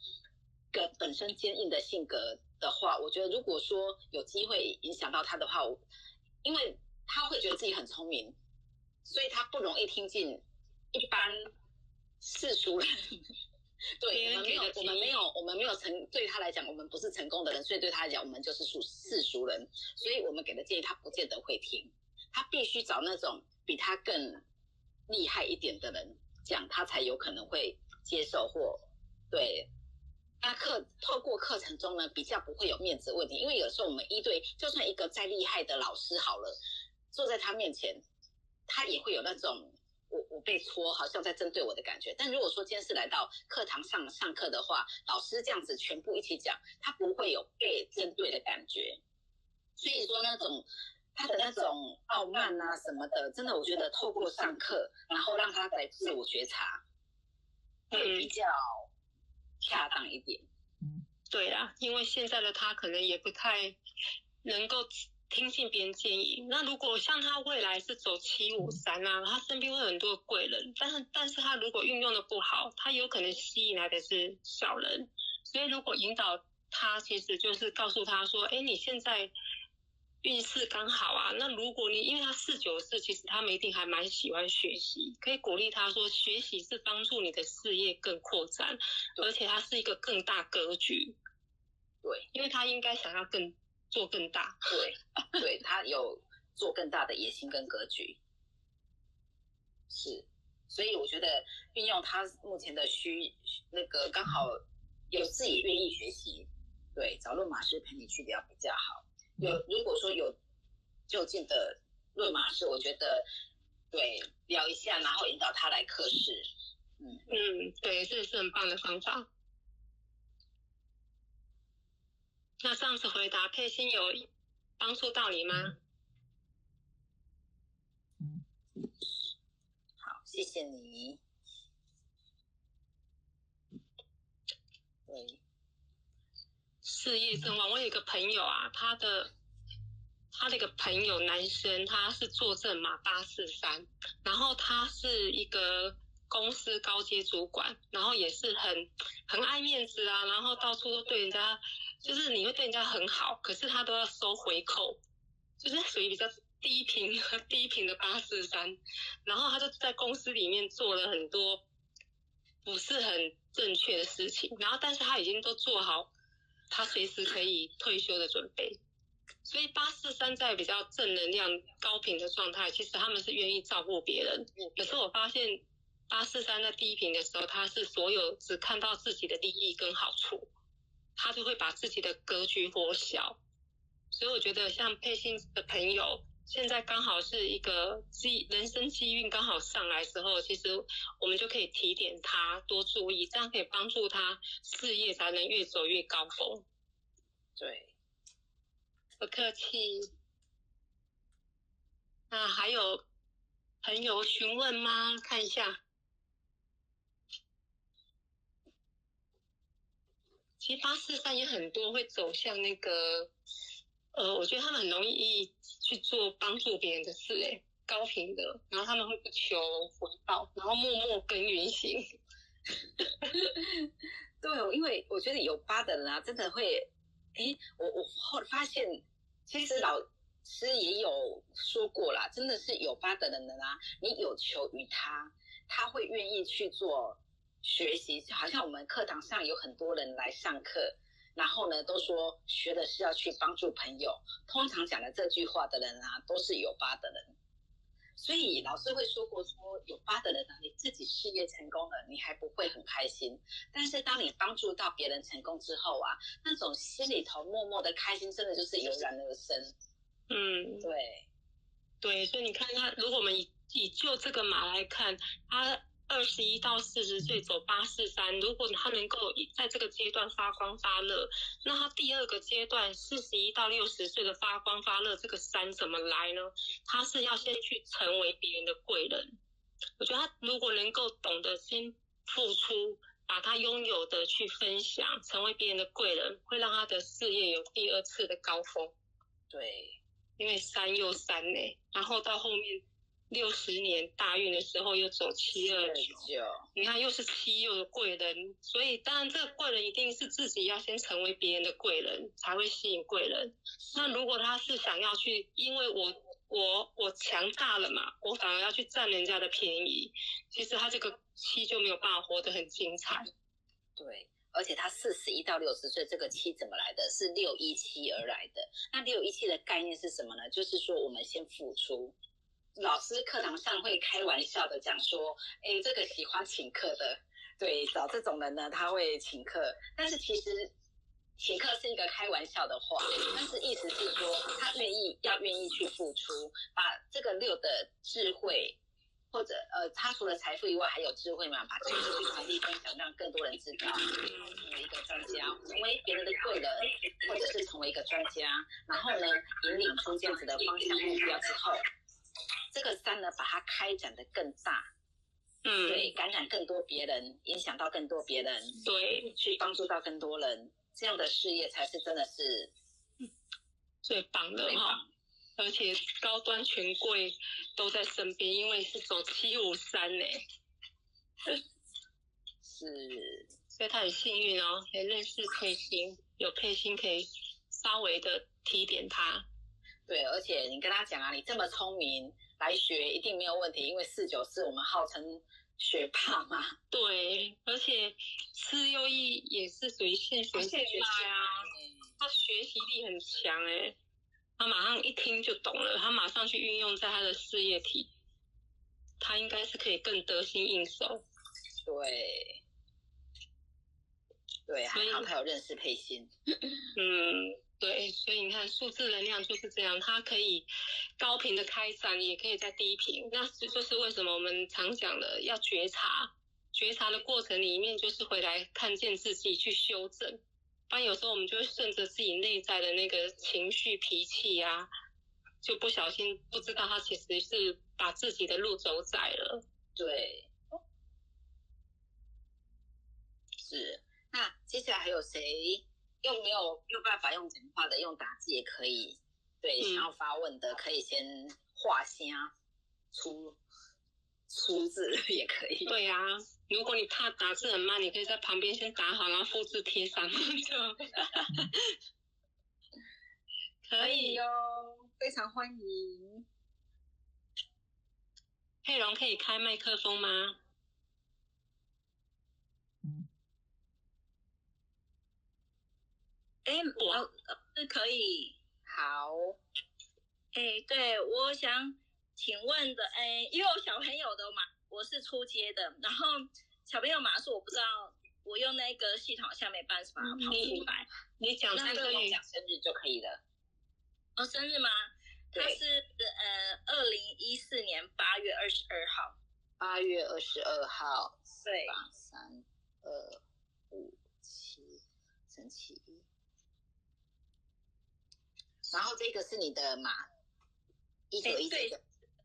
个本身坚硬的性格的话，我觉得如果说有机会影响到他的话，因为他会觉得自己很聪明，所以他不容易听进一般世俗人。对，我们没有，我们没有，我们没有成，对他来讲，我们不是成功的人，所以对他来讲，我们就是属世俗人，所以我们给的建议他不见得会听，他必须找那种比他更厉害一点的人讲，他才有可能会接受或对。那课透过课程中呢，比较不会有面子问题，因为有时候我们一对，就算一个再厉害的老师好了，坐在他面前，他也会有那种。我我被戳，好像在针对我的感觉。但如果说今天是来到课堂上上课的话，老师这样子全部一起讲，他不会有被针对的感觉。所以说那种他的那种傲慢啊什么的，真的我觉得透过上课，然后让他来自我觉察，会比较恰当一点。对啊，因为现在的他可能也不太能够。听信别人建议，那如果像他未来是走七五三啊，他身边会很多贵人，但是但是他如果运用的不好，他有可能吸引来的是小人，所以如果引导他，其实就是告诉他说，哎，你现在运势刚好啊。那如果你因为他四九四，其实他们一定还蛮喜欢学习，可以鼓励他说，学习是帮助你的事业更扩展，而且它是一个更大格局。对，因为他应该想要更做更大。对，对他有做更大的野心跟格局。是，所以我觉得运用他目前的需那个刚好有自己愿意学习，对，找论马师陪你去聊比较好。有如果说有就近的论马师，我觉得对聊一下，然后引导他来课室。嗯嗯，对，这是很棒的方法。那上次回答佩欣有帮助到你吗？好谢谢你。对，事业正旺。我有一个朋友啊，他的他的一个朋友男生，他是坐镇马八四三，然后他是一个公司高阶主管，然后也是很很爱面子啊，然后到处都对人家，就是你会对人家很好，可是他都要收回扣，就是属于比较。低频低频的八四三，然后他就在公司里面做了很多不是很正确的事情，然后但是他已经都做好他随时可以退休的准备，所以八四三在比较正能量高频的状态，其实他们是愿意照顾别人。可是我发现八四三在低频的时候，他是所有只看到自己的利益跟好处，他就会把自己的格局缩小。所以我觉得像佩欣的朋友。现在刚好是一个机人生机运刚好上来时候，其实我们就可以提点他多注意，这样可以帮助他事业才能越走越高峰。对，不客气。那还有朋友询问吗？看一下。其实八四三也很多会走向那个。呃，我觉得他们很容易去做帮助别人的事，哎，高频的，然后他们会不求回报，然后默默耕耘型。(laughs) 对，因为我觉得有八的人啊，真的会，哎，我我后发现，其实老师也有说过啦，真的是有八的人的啦，你有求于他，他会愿意去做学习，就好像我们课堂上有很多人来上课。然后呢，都说学的是要去帮助朋友。通常讲的这句话的人啊，都是有疤的人。所以老师会说过，说有疤的人呢，你自己事业成功了，你还不会很开心。但是当你帮助到别人成功之后啊，那种心里头默默的开心，真的就是油然而生。嗯，对，对。所以你看他，如果我们以以就这个马来看，他。二十一到四十岁走八四三，如果他能够在这个阶段发光发热，那他第二个阶段四十一到六十岁的发光发热，这个三怎么来呢？他是要先去成为别人的贵人。我觉得他如果能够懂得先付出，把他拥有的去分享，成为别人的贵人，会让他的事业有第二次的高峰。对，因为三又三呢，然后到后面。六十年大运的时候又走七二九，你看又是七又是贵人，所以当然这个贵人一定是自己要先成为别人的贵人，才会吸引贵人。那如果他是想要去，因为我我我强大了嘛，我反而要去占人家的便宜，其实他这个七就没有办法活得很精彩。对，而且他四十一到六十岁这个七怎么来的？是六一七而来的。那六一七的概念是什么呢？就是说我们先付出。老师课堂上会开玩笑的讲说，哎，这个喜欢请客的，对，找这种人呢，他会请客。但是其实请客是一个开玩笑的话，但是意思是说他愿意要愿意去付出，把这个六的智慧，或者呃，他除了财富以外还有智慧嘛，把这个去传递分享，让更多人知道，成为一个专家，成为别人的贵人，或者是成为一个专家，然后呢，引领出这样子的方向目标之后。这个三呢，把它开展的更大，嗯，对，感染更多别人，影响到更多别人，对，去帮助到更多人，这样的事业才是真的是最棒的哈。而且高端权贵都在身边，因为是走七五三呢，是，所以他很幸运哦，可以认识佩欣，有佩欣可以稍微的提点他。对，而且你跟他讲啊，你这么聪明，来学一定没有问题，因为四九四我们号称学霸嘛。(laughs) 对，而且四六一也是属于现学现卖啊，他学习力很强哎，他马上一听就懂了，他马上去运用在他的事业体，他应该是可以更得心应手。对，对，还好他有认识佩欣。嗯。对，所以你看，数字能量就是这样，它可以高频的开展，也可以在低频。那这就是为什么我们常讲的要觉察，觉察的过程里面就是回来看见自己去修正。不然有时候我们就会顺着自己内在的那个情绪、脾气啊，就不小心不知道他其实是把自己的路走窄了。对，是。那接下来还有谁？又没有没有办法用讲话的，用打字也可以。对，想要发问的可以先画虾出出字 (laughs) 也可以。对呀，如果你怕打字很慢，你可以在旁边先打好，然后复制贴上 (laughs) 就。(laughs) 可以哟，非常欢迎。佩蓉可以开麦克风吗？哎，我是可以好。哎，对，我想请问的，哎，因为我小朋友的嘛我是出街的，然后小朋友码数我不知道，我用那个系统下没办法跑出来。你讲三个月讲生日就可以了。哦，生日吗？他是呃，二零一四年八月二十二号。八月二十二号。对。八三二五七，神奇。然后这个是你的码，一九一对，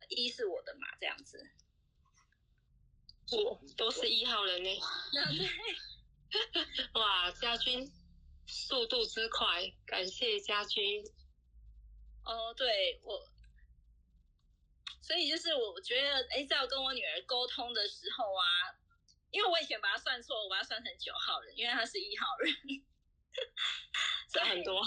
一是我的码，这样子。我都是一号人呢。(laughs) (laughs) 哇，家军速度之快，感谢家军。哦，对我，所以就是我觉得，哎，在我跟我女儿沟通的时候啊，因为我以前把她算错，我把她算成九号人，因为她是一号人，(laughs) 差很多。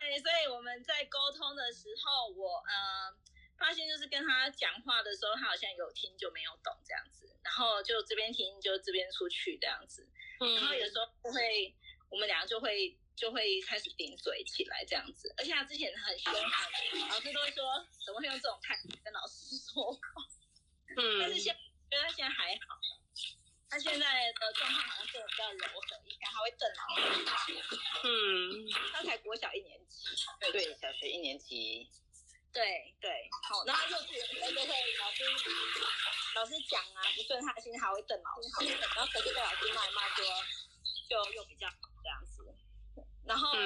对，所以我们在沟通的时候，我呃发现就是跟他讲话的时候，他好像有听就没有懂这样子，然后就这边听就这边出去这样子，然后有时候会我们两个就会就会开始顶嘴起来这样子，而且他之前很凶狠，老师都会说怎么会用这种态度跟老师说话，嗯，但是现觉得他现在还好。他现在的状态好像变得比较柔和，以前还会瞪老师。嗯，他才国小一年级，对对，小学一年级。对对，好，然后幼稚园时候就会老师老师讲啊不顺他的心，他会瞪老师，然后可是被老师骂一骂说，就又比较好这样子。然后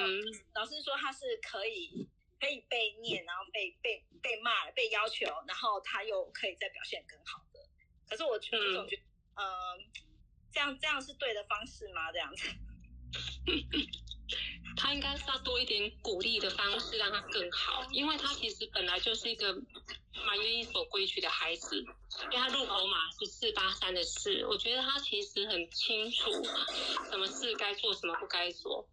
老师说他是可以可以被念，然后被被被骂被要求，然后他又可以再表现更好的。可是我觉得总觉得。嗯，这样这样是对的方式吗？这样子，(laughs) 他应该是要多一点鼓励的方式，让他更好。因为他其实本来就是一个蛮愿意守规矩的孩子，因为他入口码是四八三的四，我觉得他其实很清楚什么事该做，什么不该做。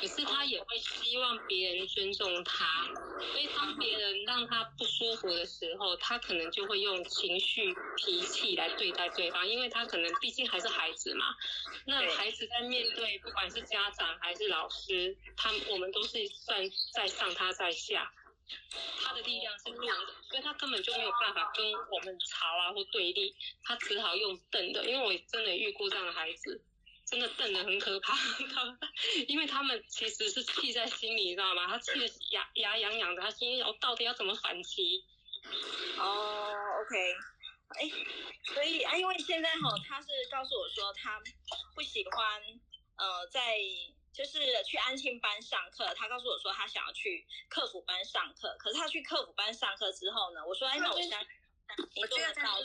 可是他也会希望别人尊重他，所以当别人让他不舒服的时候，他可能就会用情绪、脾气来对待对方，因为他可能毕竟还是孩子嘛。那孩子在面对不管是家长还是老师，他我们都是算在上，他在下，他的力量是弱的，所以他根本就没有办法跟我们吵啊或对立，他只好用瞪的。因为我真的遇过这样的孩子。真的瞪得很可怕，因为他们其实是气在心里，你知道吗？他气得牙牙痒痒的，他心想我到底要怎么反击？哦，OK，哎，所以啊，因为现在哈，他是告诉我说他不喜欢呃在就是去安庆班上课，他告诉我说他想要去客服班上课，可是他去客服班上课之后呢，我说哎，那我想你做得到？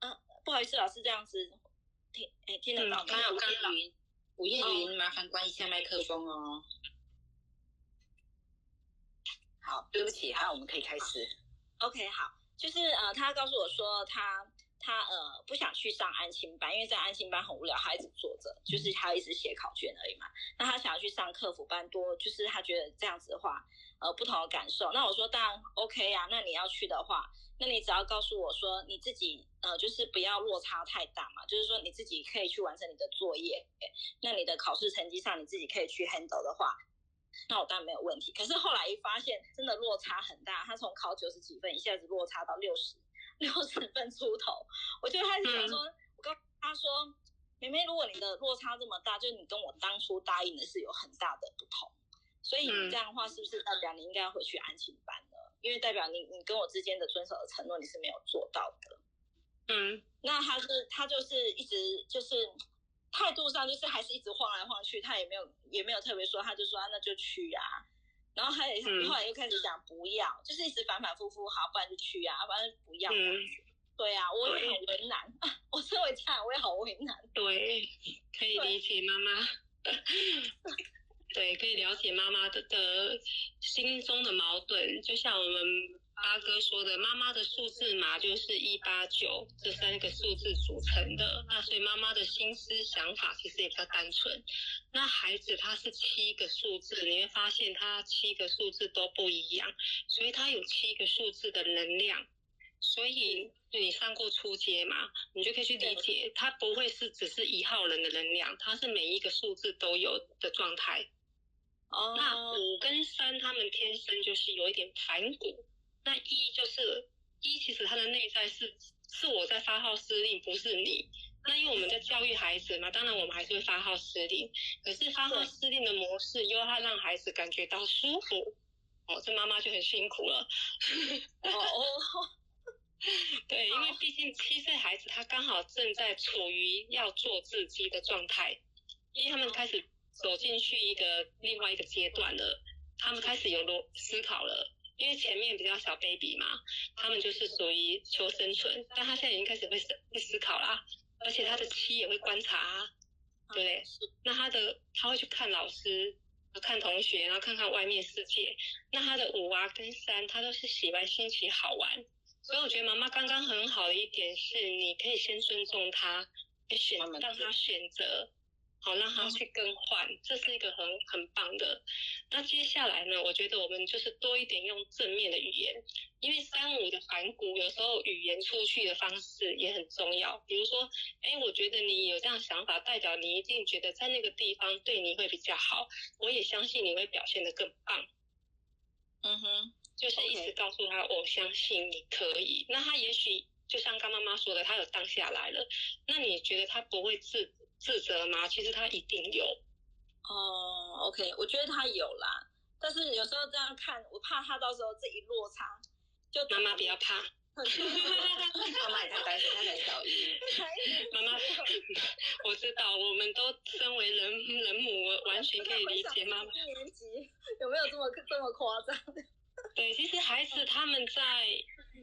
嗯，不好意思，老师这样子。听，哎，听得到。刚有干云，吴叶云，麻烦关一下麦克风哦。好，对不起，好，我们可以开始。OK，好，就是呃，他告诉我说他他呃不想去上安心班，因为在安心班很无聊，他一直坐着，就是他一直写考卷而已嘛。那他想要去上客服班，多就是他觉得这样子的话，呃，不同的感受。那我说当然 OK 呀，那你要去的话，那你只要告诉我说你自己呃，就是不要落差太大嘛，就是说你自己可以去完成你的作业，那你的考试成绩上你自己可以去 handle 的话，那我当然没有问题。可是后来一发现真的落差很大，他从考九十几分一下子落差到六十。六十分出头，我就开始想说，我跟他说，妹妹，如果你的落差这么大，就是你跟我当初答应的是有很大的不同，所以你这样的话，是不是代表你应该要回去安亲班呢？因为代表你你跟我之间的遵守的承诺你是没有做到的。嗯，那他是他就是一直就是态度上就是还是一直晃来晃去，他也没有也没有特别说，他就说那就去呀。然后他也后来又开始讲不要，就是一直反反复复，好，不然就去啊，反正不要。对啊，我也很为难，(laughs) 我身为家长我也好为难。对，可以理解妈妈。对，可以了解妈妈的的心中的矛盾，就像我们。阿哥说的，妈妈的数字嘛就是一八九这三个数字组成的。那所以妈妈的心思想法其实也比较单纯。那孩子他是七个数字，你会发现他七个数字都不一样，所以他有七个数字的能量。所以你上过初阶嘛，你就可以去理解，他不会是只是一号人的能量，他是每一个数字都有的状态。哦。那五跟三他们天生就是有一点盘古。那一就是一，其实他的内在是是我在发号施令，不是你。那因为我们在教育孩子嘛，当然我们还是会发号施令，可是发号施令的模式又要让孩子感觉到舒服，哦，这妈妈就很辛苦了。哦哦，(laughs) 对，因为毕竟七岁孩子他刚好正在处于要做自己的状态，因为他们开始走进去一个另外一个阶段了，他们开始有逻思考了。因为前面比较小 baby 嘛，他们就是属于求生存，但他现在已经开始会思会思考啦，而且他的七也会观察，对，那他的他会去看老师，看同学，然后看看外面世界。那他的五啊跟三，他都是喜欢新奇好玩，所以我觉得妈妈刚刚很好的一点是，你可以先尊重他，选让他选择。好，让他去更换，这是一个很很棒的。那接下来呢？我觉得我们就是多一点用正面的语言，因为三五的反骨，有时候语言出去的方式也很重要。比如说，哎，我觉得你有这样想法，代表你一定觉得在那个地方对你会比较好。我也相信你会表现得更棒。嗯哼，就是一直告诉他，我相信你可以。那他也许就像刚妈妈说的，他有当下来了。那你觉得他不会自？自责吗？其实他一定有。哦，OK，我觉得他有啦。但是有时候这样看，我怕他到时候这一落差，就妈妈不要怕。(laughs) 妈妈也在担心他的小姨。(laughs) 妈妈，我知道，我们都身为人人母，完全可以理解妈妈。一年级有没有这么这么夸张？(laughs) 对，其实孩子他们在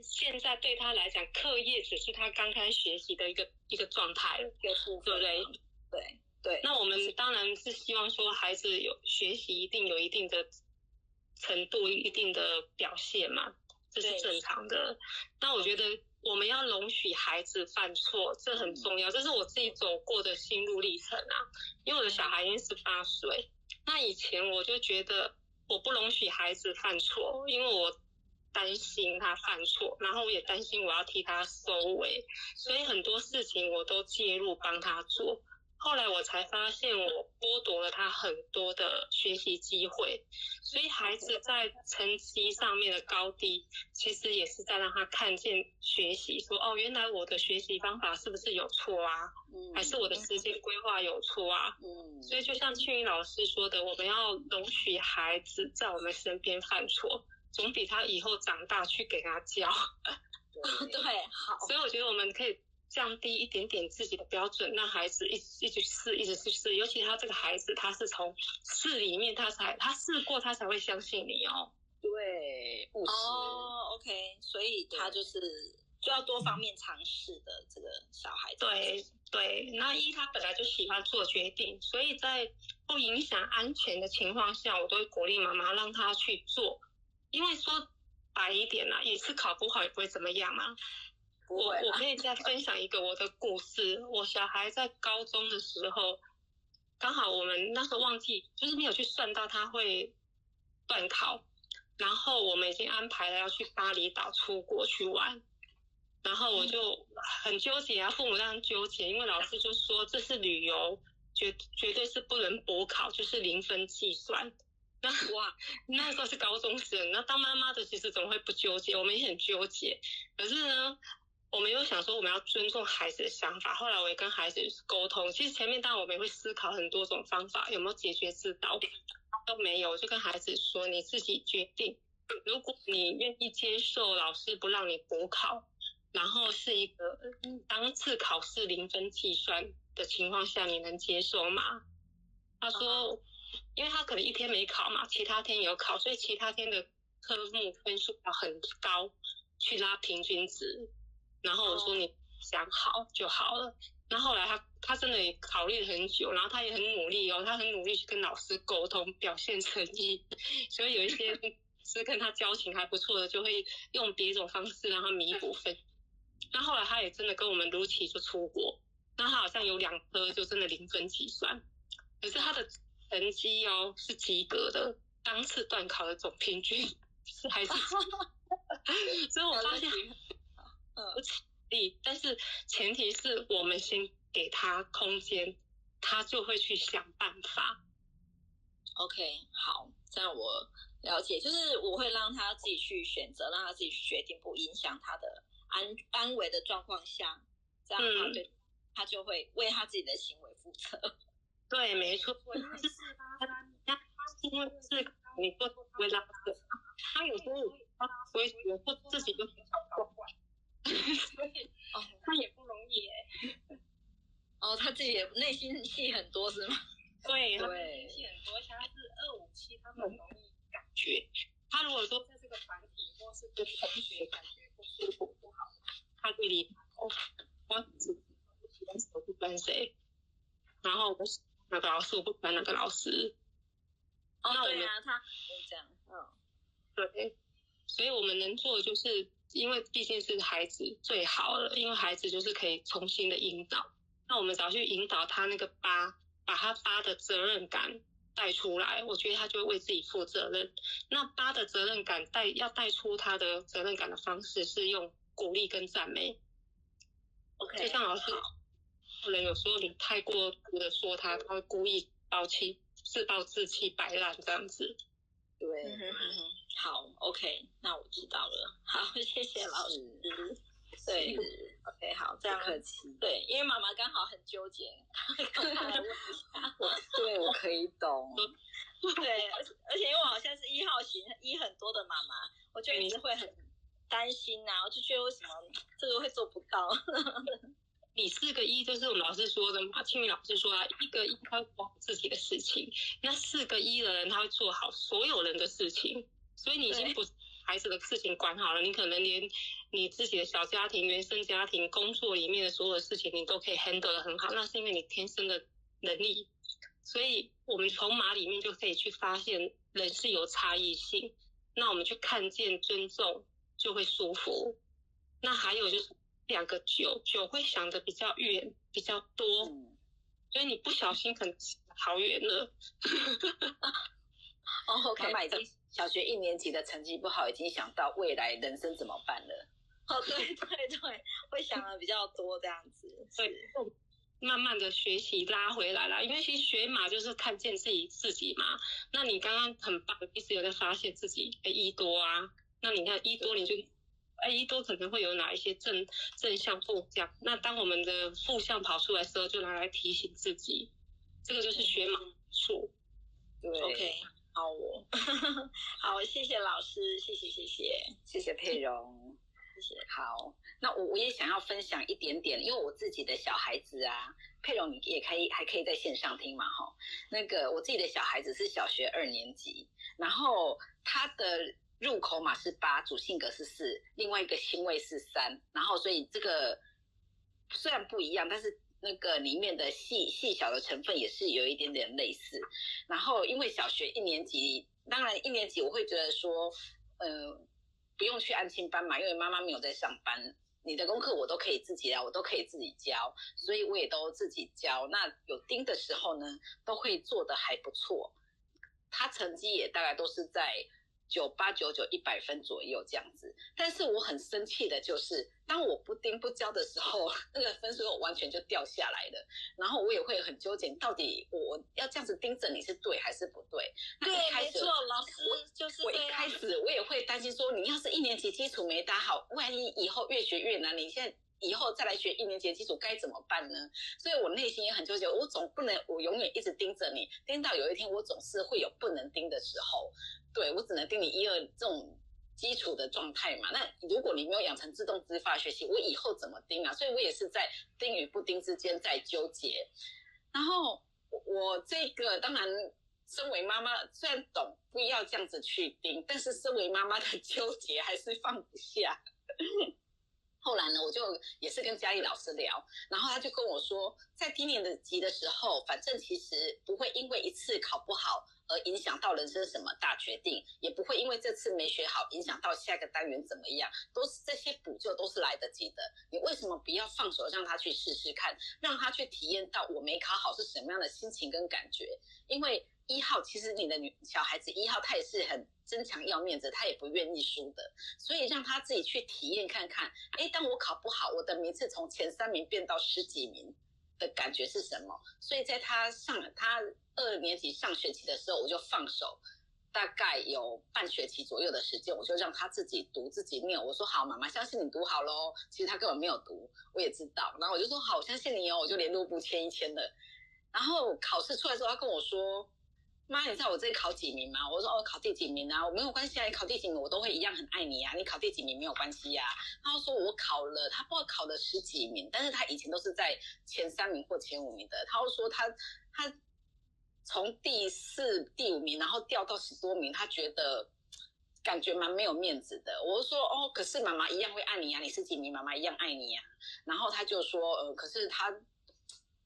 现在对他来讲，课业只是他刚开始学习的一个一个状态，对不对？对对，那我们当然是希望说孩子有学习一定有一定的程度、一定的表现嘛，这是正常的。那我觉得我们要容许孩子犯错，这很重要，这是我自己走过的心路历程啊。因为我的小孩已经十八岁，那以前我就觉得我不容许孩子犯错，因为我。担心他犯错，然后我也担心我要替他收尾，所以很多事情我都介入帮他做。后来我才发现，我剥夺了他很多的学习机会，所以孩子在成绩上面的高低，其实也是在让他看见学习，说哦，原来我的学习方法是不是有错啊？还是我的时间规划有错啊？嗯，所以就像庆云老师说的，我们要容许孩子在我们身边犯错。总比他以后长大去给他教，对，(laughs) 好。所以我觉得我们可以降低一点点自己的标准，让孩子一直一直试，一直去试。尤其他这个孩子，他是从试里面他才他试过，他才会相信你哦。对，哦，OK，所以他就是就要多方面尝试的这个小孩子。对对，那一他本来就喜欢做决定，所以在不影响安全的情况下，我都会鼓励妈妈让他去做。因为说白一点啦，也是考不好也不会怎么样嘛。我我可以再分享一个我的故事。我小孩在高中的时候，刚好我们那时候忘记，就是没有去算到他会断考，然后我们已经安排了要去巴厘岛出国去玩，然后我就很纠结啊，父母当然纠结，因为老师就说这是旅游，绝绝对是不能补考，就是零分计算。那 (laughs) 哇，那时候是高中生，那当妈妈的其实怎么会不纠结？我们也很纠结，可是呢，我们又想说我们要尊重孩子的想法。后来我也跟孩子沟通，其实前面当然我们也会思考很多种方法，有没有解决之道，都没有，我就跟孩子说你自己决定。如果你愿意接受老师不让你补考，然后是一个当次考试零分计算的情况下，你能接受吗？他说，因为他可能一天没考嘛，其他天有考，所以其他天的科目分数要很高，去拉平均值。然后我说你想好就好了。那后来他他真的也考虑了很久，然后他也很努力哦，他很努力去跟老师沟通，表现诚意。(laughs) 所以有一些是跟他交情还不错的，就会用别种方式让他弥补分。那后来他也真的跟我们如期就出国，那他好像有两科就真的零分计算，可是他的成绩哦是及格的，当次段考的总平均 (laughs) 是还是，(laughs) 所以我发现嗯不起力，但是前提是我们先给他空间，他就会去想办法。OK，好，这样我了解，就是我会让他自己去选择，让他自己去决定，不影响他的安安危的状况下，这样他嗯对、他就会为他自己的行为负责。(laughs) 对，没错，我因为四八三，他因为是你做不会拉扯，他有时候他不会觉得自己就很小怪，(laughs) 所以哦他也不容易哎。哦，他自己也内心戏很多是吗？(laughs) 对，他对气很多，而且他是二五七，他很容易感觉。他如果说在这个团体或是跟同学感觉不舒服不好，他就离开。哦，我只不喜欢谁我不跟谁，然后我喜欢哪个老师我不喜欢哪个老师。哦对啊，他会这样，嗯，对，所以我们能做的就是，因为毕竟是孩子最好了，因为孩子就是可以重新的引导。那我们只要去引导他那个八，把他八的责任感带出来，我觉得他就会为自己负责任。那八的责任感带要带出他的责任感的方式是用鼓励跟赞美。OK，就像老师，可能有时候你太过度的说他，他会故意暴气、自暴自弃、摆烂这样子。对，嗯哼哼哼，好，OK，那我知道了。好，(laughs) 谢谢老师。对，OK，好，这不样客气。对，因为妈妈刚好很纠结，刚才来问一下。(laughs) 我对我可以懂，(laughs) 对，而且而且因为我好像是一号型，一很多的妈妈，我就一直会很担心呐、我就觉得为什么这个会做不到？你四个一就是我们老师说的嘛，庆宇老师说啊，一个一他会做好自己的事情，那四个一的人他会做好所有人的事情，所以你已经对不孩子的事情管好了，你可能连你自己的小家庭、原生家庭、工作里面的所有事情你都可以 handle 的很好，那是因为你天生的能力，所以我们从马里面就可以去发现人是有差异性，那我们去看见尊重就会舒服，那还有就是。两个九，九会想的比较远，比较多，嗯，所以你不小心可能想得好远了。(laughs) 哦，OK，妈妈已经小学一年级的成绩不好，已经想到未来人生怎么办了。哦，对对对，会想的比较多这样子。所以慢慢的学习拉回来啦，因为其实学马就是看见自己自己嘛。那你刚刚很棒，一直有在发现自己哎一多啊，那你看一多你就。哎，一多可能会有哪一些正正向、负向？那当我们的负向跑出来的时候，就拿来提醒自己，这个就是学马术。对 OK，好我，(laughs) 好，谢谢老师，谢谢谢谢谢谢佩蓉。谢谢。好，那我我也想要分享一点点，因为我自己的小孩子啊，佩蓉你也可以还可以在线上听嘛哈。那个我自己的小孩子是小学二年级，然后他的入口码是八，主性格是四，另外一个星位是三，然后所以这个虽然不一样，但是那个里面的细细小的成分也是有一点点类似。然后因为小学一年级，当然一年级我会觉得说，呃，不用去安亲班嘛，因为妈妈没有在上班。你的功课我都可以自己来，我都可以自己教，所以我也都自己教。那有盯的时候呢，都会做的还不错，他成绩也大概都是在。九八九九一百分左右这样子，但是我很生气的就是，当我不盯不教的时候，(laughs) 那个分数完全就掉下来了。然后我也会很纠结，到底我要这样子盯着你是对还是不对？对，没错，老师就是我一开始我也会担心说，你要是一年级基础没打好，万一以后越学越难，你现在。以后再来学一年级基础该怎么办呢？所以我内心也很纠结，我总不能我永远一直盯着你，盯到有一天我总是会有不能盯的时候，对我只能盯你一二这种基础的状态嘛。那如果你没有养成自动自发学习，我以后怎么盯啊？所以我也是在盯与不盯之间在纠结。然后我这个当然身为妈妈，虽然懂不要这样子去盯，但是身为妈妈的纠结还是放不下。后来呢，我就也是跟嘉义老师聊，然后他就跟我说，在低年级的时候，反正其实不会因为一次考不好而影响到人生什么大决定，也不会因为这次没学好影响到下一个单元怎么样，都是这些补救都是来得及的。你为什么不要放手让他去试试看，让他去体验到我没考好是什么样的心情跟感觉？因为一号其实你的女小孩子一号，他也是很。争强要面子，他也不愿意输的，所以让他自己去体验看看。哎，当我考不好，我的名次从前三名变到十几名的感觉是什么？所以在他上他二年级上学期的时候，我就放手，大概有半学期左右的时间，我就让他自己读自己念。我说好，妈妈相信你读好喽。其实他根本没有读，我也知道。然后我就说好，我相信你哦，我就联络部签一签的。然后考试出来之后，他跟我说。妈，你知道我这里考几名吗？我说哦，考第几名啊？我没有关系啊，你考第几名我都会一样很爱你啊。你考第几名没有关系呀。他说我考了，他不知道考了十几名，但是他以前都是在前三名或前五名的。他说他他从第四、第五名，然后掉到十多名，他觉得感觉蛮没有面子的。我说哦，可是妈妈一样会爱你啊，你是几名，妈妈一样爱你啊。然后他就说呃，可是他。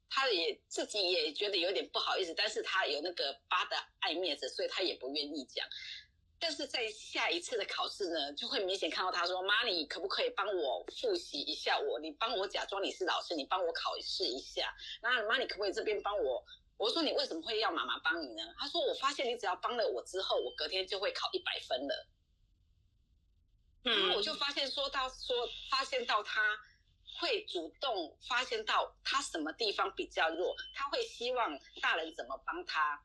他也自己也觉得有点不好意思，但是他有那个八的爱面子，所以他也不愿意讲。但是在下一次的考试呢，就会明显看到他说：“妈，你可不可以帮我复习一下我？你帮我假装你是老师，你帮我考试一下。那妈，你可不可以这边帮我？”我说：“你为什么会要妈妈帮你呢？”他说：“我发现你只要帮了我之后，我隔天就会考一百分了。”然后我就发现说到说发现到他。会主动发现到他什么地方比较弱，他会希望大人怎么帮他。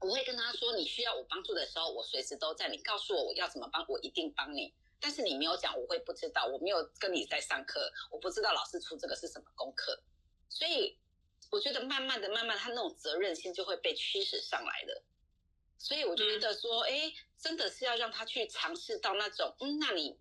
我会跟他说，你需要我帮助的时候，我随时都在。你告诉我我要怎么帮，我一定帮你。但是你没有讲，我会不知道。我没有跟你在上课，我不知道老师出这个是什么功课。所以我觉得慢慢的、慢慢，他那种责任心就会被驱使上来的。所以我觉得说，哎，真的是要让他去尝试到那种，嗯，那你。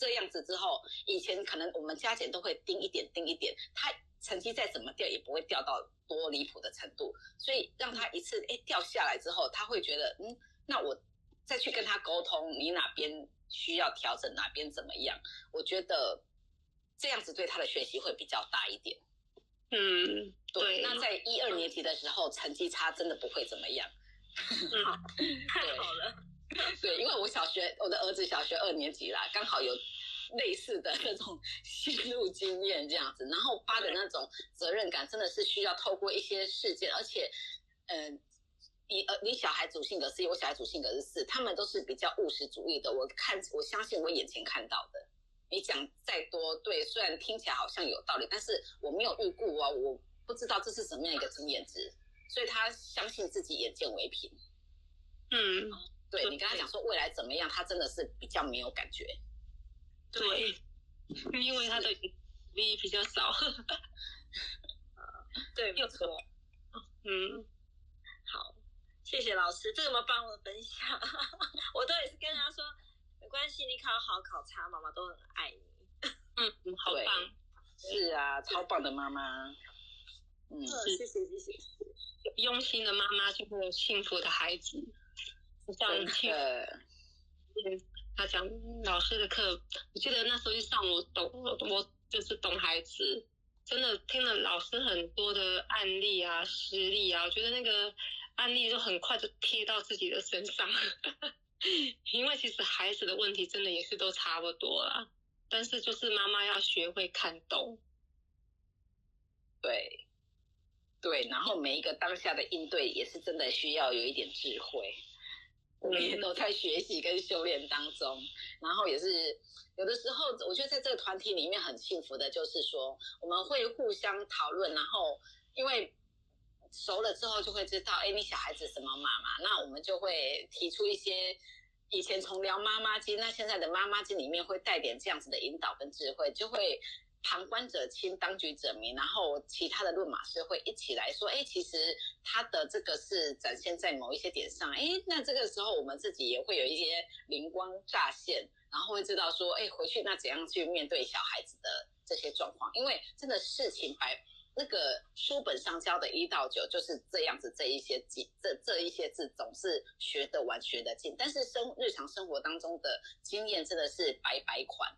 这样子之后，以前可能我们加减都会盯一点盯一点，他成绩再怎么掉也不会掉到多离谱的程度，所以让他一次哎掉下来之后，他会觉得嗯，那我再去跟他沟通，你哪边需要调整，哪边怎么样？我觉得这样子对他的学习会比较大一点。嗯，对。那在一二年级的时候，成绩差真的不会怎么样。好，(laughs) 太好了。(laughs) 对，因为我小学我的儿子小学二年级啦，刚好有类似的那种 (laughs) 心路经验这样子，然后八的那种责任感真的是需要透过一些事件，而且，嗯，你呃你小孩主性格是，我小孩主性格是四，他们都是比较务实主义的。我看我相信我眼前看到的，你讲再多对，虽然听起来好像有道理，但是我没有预估啊，我不知道这是什么样一个经验值，所以他相信自己眼见为凭。嗯。对你跟他讲说未来怎么样，他真的是比较没有感觉。对，因为他的 V (laughs) 比较少。(laughs) 对，没错。(laughs) 嗯，好，谢谢老师这么棒的分享。我都也是跟他说，没关系，你考好考差，妈妈都很爱你。嗯，好棒。是啊，超棒的妈妈。嗯，谢谢谢谢。用心的妈妈就会有幸福的孩子。上听，嗯，他讲老师的课，我记得那时候一上我懂，我就是懂孩子，真的听了老师很多的案例啊、实例啊，我觉得那个案例就很快就贴到自己的身上，(laughs) 因为其实孩子的问题真的也是都差不多啦。但是就是妈妈要学会看懂。对，对，然后每一个当下的应对也是真的需要有一点智慧。我们也都在学习跟修炼当中，然后也是有的时候，我觉得在这个团体里面很幸福的，就是说我们会互相讨论，然后因为熟了之后就会知道，哎，你小孩子什么妈妈，那我们就会提出一些以前从聊妈妈经，那现在的妈妈经里面会带点这样子的引导跟智慧，就会。旁观者清，当局者迷。然后其他的论马师会一起来说：“哎，其实他的这个是展现在某一些点上。哎，那这个时候我们自己也会有一些灵光乍现，然后会知道说：哎，回去那怎样去面对小孩子的这些状况？因为真的事情白那个书本上教的一到九就是这样子，这一些字，这这一些字总是学得完学得进，但是生日常生活当中的经验真的是白白款。”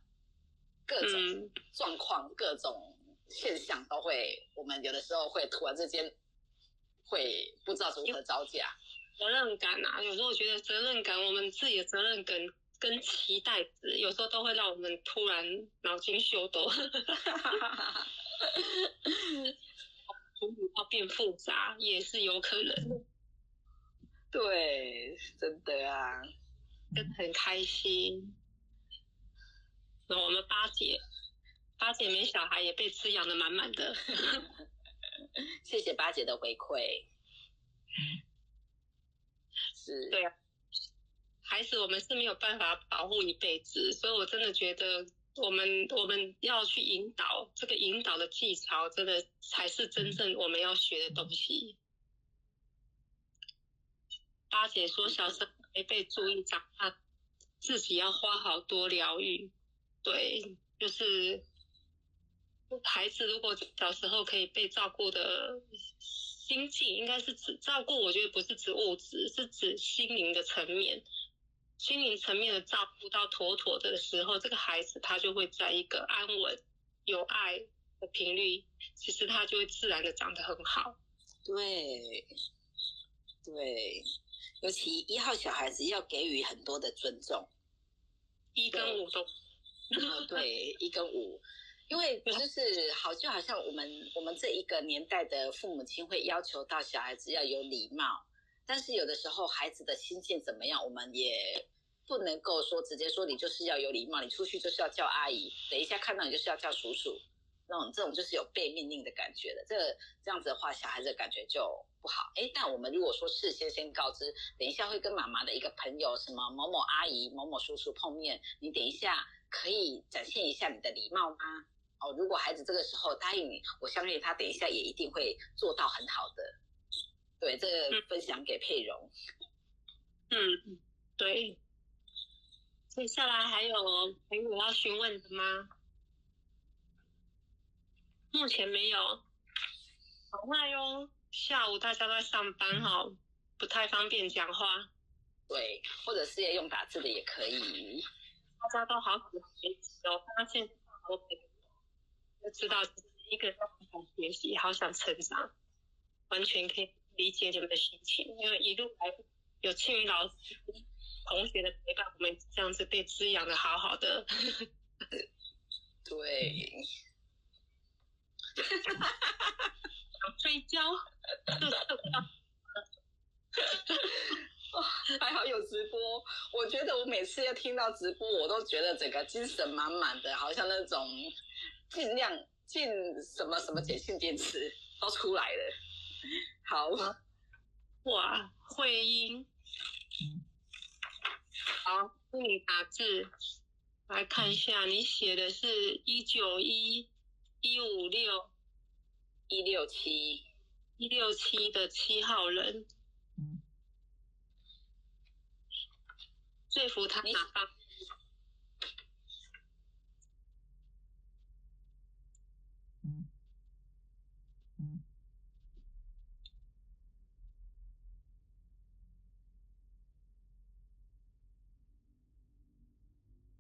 各种状况、各种现象都会，我们有的时候会突然之间会不知道如何招架。责任感啊，有时候我觉得责任感，我们自己的责任感跟期待值，有时候都会让我们突然脑筋秀抖，(laughs) 处理到变复杂，也是有可能。对，真的啊，真的很开心。我们八姐，八姐没小孩也被滋养的满满的，(laughs) 谢谢八姐的回馈。是，对啊，孩子我们是没有办法保护一辈子，所以我真的觉得我们我们要去引导，这个引导的技巧，真的才是真正我们要学的东西。八姐说，小时候没被注意，长大自己要花好多疗愈。对，就是孩子如果小时候可以被照顾的心境，应该是指照顾。我觉得不是指物质，是指心灵的层面。心灵层面的照顾到妥妥的时候，这个孩子他就会在一个安稳、有爱的频率，其实他就会自然的长得很好。对，对，尤其一号小孩子要给予很多的尊重，一跟五都。对，一跟五，因为就是好，就好像我们我们这一个年代的父母亲会要求到小孩子要有礼貌，但是有的时候孩子的心境怎么样，我们也不能够说直接说你就是要有礼貌，你出去就是要叫阿姨，等一下看到你就是要叫叔叔，那种这种就是有被命令的感觉的，这这样子的话，小孩子的感觉就不好。哎，但我们如果说事先先告知，等一下会跟妈妈的一个朋友什么某某阿姨、某某叔叔碰面，你等一下。可以展现一下你的礼貌吗？哦，如果孩子这个时候答应你，我相信他等一下也一定会做到很好的。对，这个分享给佩蓉。嗯，对。接下来还有还有要询问的吗？目前没有。好快哟，下午大家都在上班哈，不太方便讲话。对，或者是要用打字的也可以。大家都好喜欢学习哦，发现我就知道一个人都很想学习，好想成长，完全可以理解你们的心情。因为一路来有庆云老师同学的陪伴，我们这样子被滋养的好好的。对，(laughs) 想睡觉。哇，(laughs) 还好有直播。我觉得我每次要听到直播，我都觉得整个精神满满的，好像那种尽量尽什么什么碱性电池都出来了。好，哇，会音，好，你打字来看一下，你写的是一九一一五六一六七一六七的七号人。说服他哪方？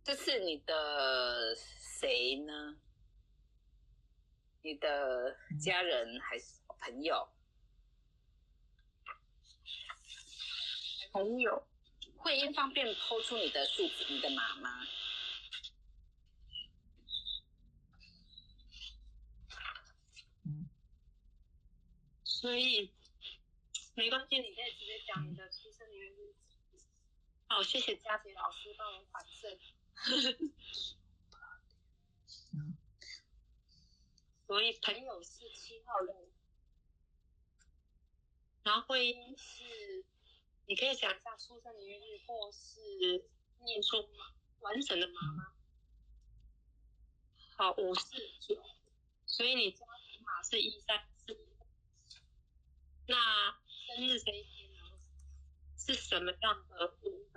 这是你的谁呢？你的家人还是朋友？朋友。会因方便抛出你的数字，你的码吗？所以没关系，你可以直接讲你的出生年月日。好，谢谢佳杰老师帮我反正。所以朋友是七号人，然后婚英是你可以讲一下出生年月日或是念出完整的码吗。好，五四九，所以你家庭码是一三四。那生日这一天呢，是什么样的物？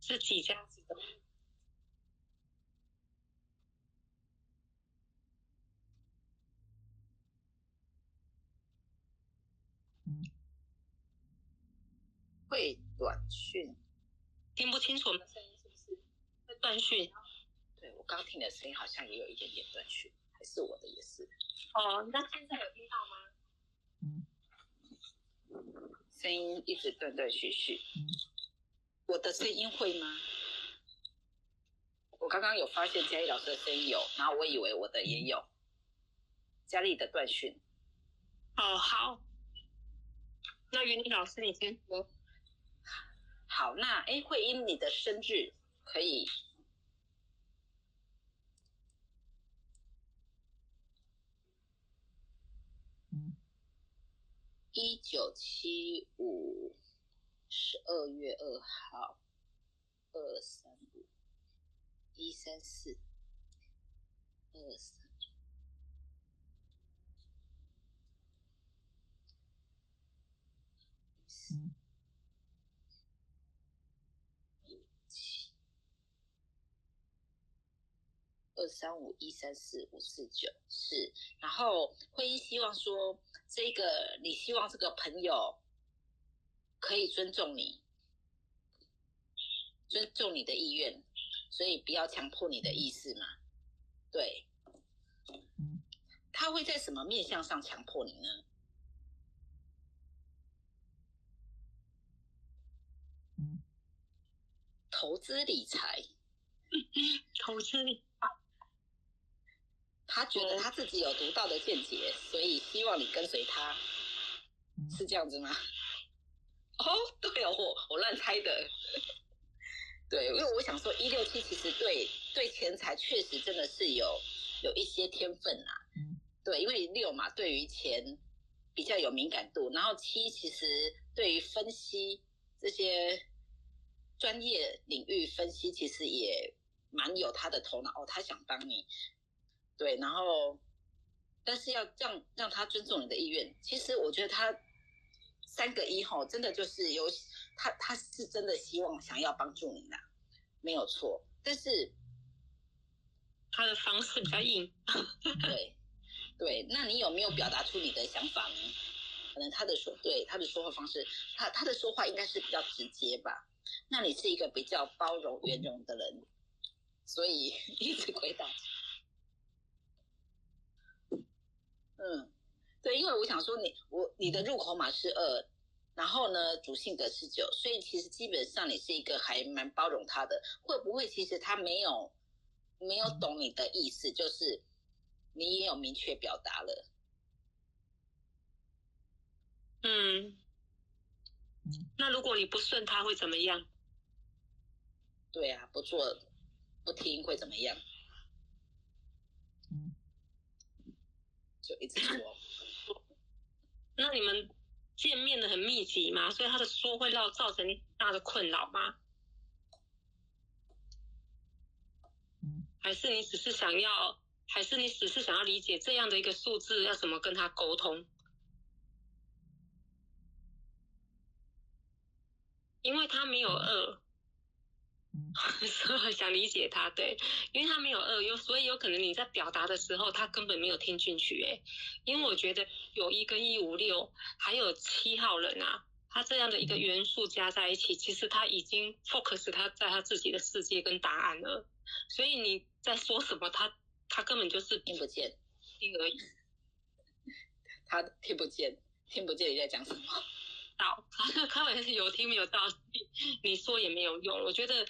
是几家子的物？会短讯，听不清楚我们声音是不是？会断讯。对我刚听的声音好像也有一点点断讯，还是我的也是。哦，那现在有听到吗？声音一直断断续续。我的声音会吗？我刚刚有发现佳丽老师的声音有，然后我以为我的也有。佳丽的断讯。哦，好。那云林老师你先说。好，那哎，慧英你的生日可以。一九七五十二月二号，二三五一三四二三四二三五一三四五四九是，然后会议希望说。这个你希望这个朋友可以尊重你，尊重你的意愿，所以不要强迫你的意思嘛。对，他会在什么面向上强迫你呢？投资理财，(laughs) 投资理。他觉得他自己有独到的见解，所以希望你跟随他，是这样子吗？(laughs) 哦，对哦，我我乱猜的。对，因为我想说一六七其实对对钱财确实真的是有有一些天分啊。对，因为六嘛对于钱比较有敏感度，然后七其实对于分析这些专业领域分析，其实也蛮有他的头脑哦。他想帮你。对，然后，但是要让让他尊重你的意愿。其实我觉得他三个一吼，真的就是有他，他是真的希望想要帮助你的，没有错。但是他的方式比较硬。对，对，那你有没有表达出你的想法呢？可能他的说对他的说话方式，他他的说话应该是比较直接吧？那你是一个比较包容圆融的人，所以 (laughs) 一直回答。嗯，对，因为我想说你我你的入口码是二，然后呢主性格是九，所以其实基本上你是一个还蛮包容他的。会不会其实他没有没有懂你的意思，就是你也有明确表达了？嗯，那如果你不顺他会怎么样？对啊，不做不听会怎么样？就一直说，(laughs) 那你们见面的很密集吗？所以他的说会造造成大的困扰吗？还是你只是想要，还是你只是想要理解这样的一个数字要怎么跟他沟通？因为他没有二。所 (laughs) 以想理解他，对，因为他没有恶，有所以有可能你在表达的时候，他根本没有听进去，哎，因为我觉得有一跟一五六，还有七号人啊，他这样的一个元素加在一起，其实他已经 focus 他在他自己的世界跟答案了，所以你在说什么，他他根本就是听不见，听而已，他听不见，听不见你在讲什么。到，他好像是有听没有到，你说也没有用。我觉得，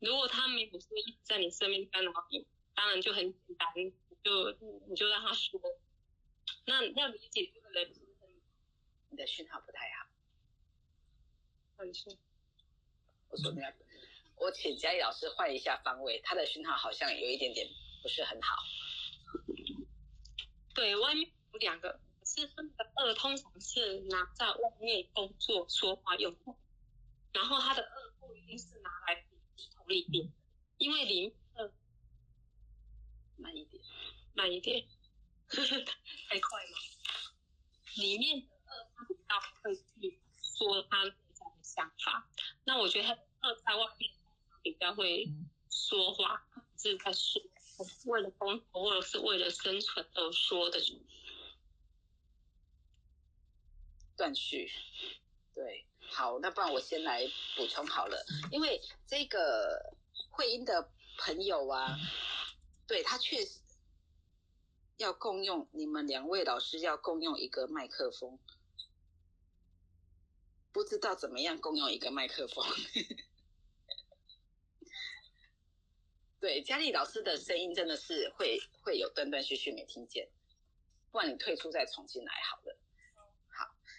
如果他没有说一直在你身边干扰你，当然就很简单，就你就让他说。那那要理解这个人，你的讯号不太好。很说，我说你要，我请嘉义老师换一下方位，他的讯号好像有一点点不是很好。对，外面有两个，是那个二通常是拿在外面工作说话用，然后他的二不一定是拿来头里面，因为零二慢一点，慢一点，(laughs) 太快吗？里面的二他比较会去说他内在的想法，那我觉得他二在外面比较会说话，是在说为了工作或者是为了生存而说的。断续。对，好，那不然我先来补充好了，因为这个慧英的朋友啊，对他确实要共用，你们两位老师要共用一个麦克风，不知道怎么样共用一个麦克风。对，佳丽老师的声音真的是会会有断断续续没听见，不然你退出再重新来好了。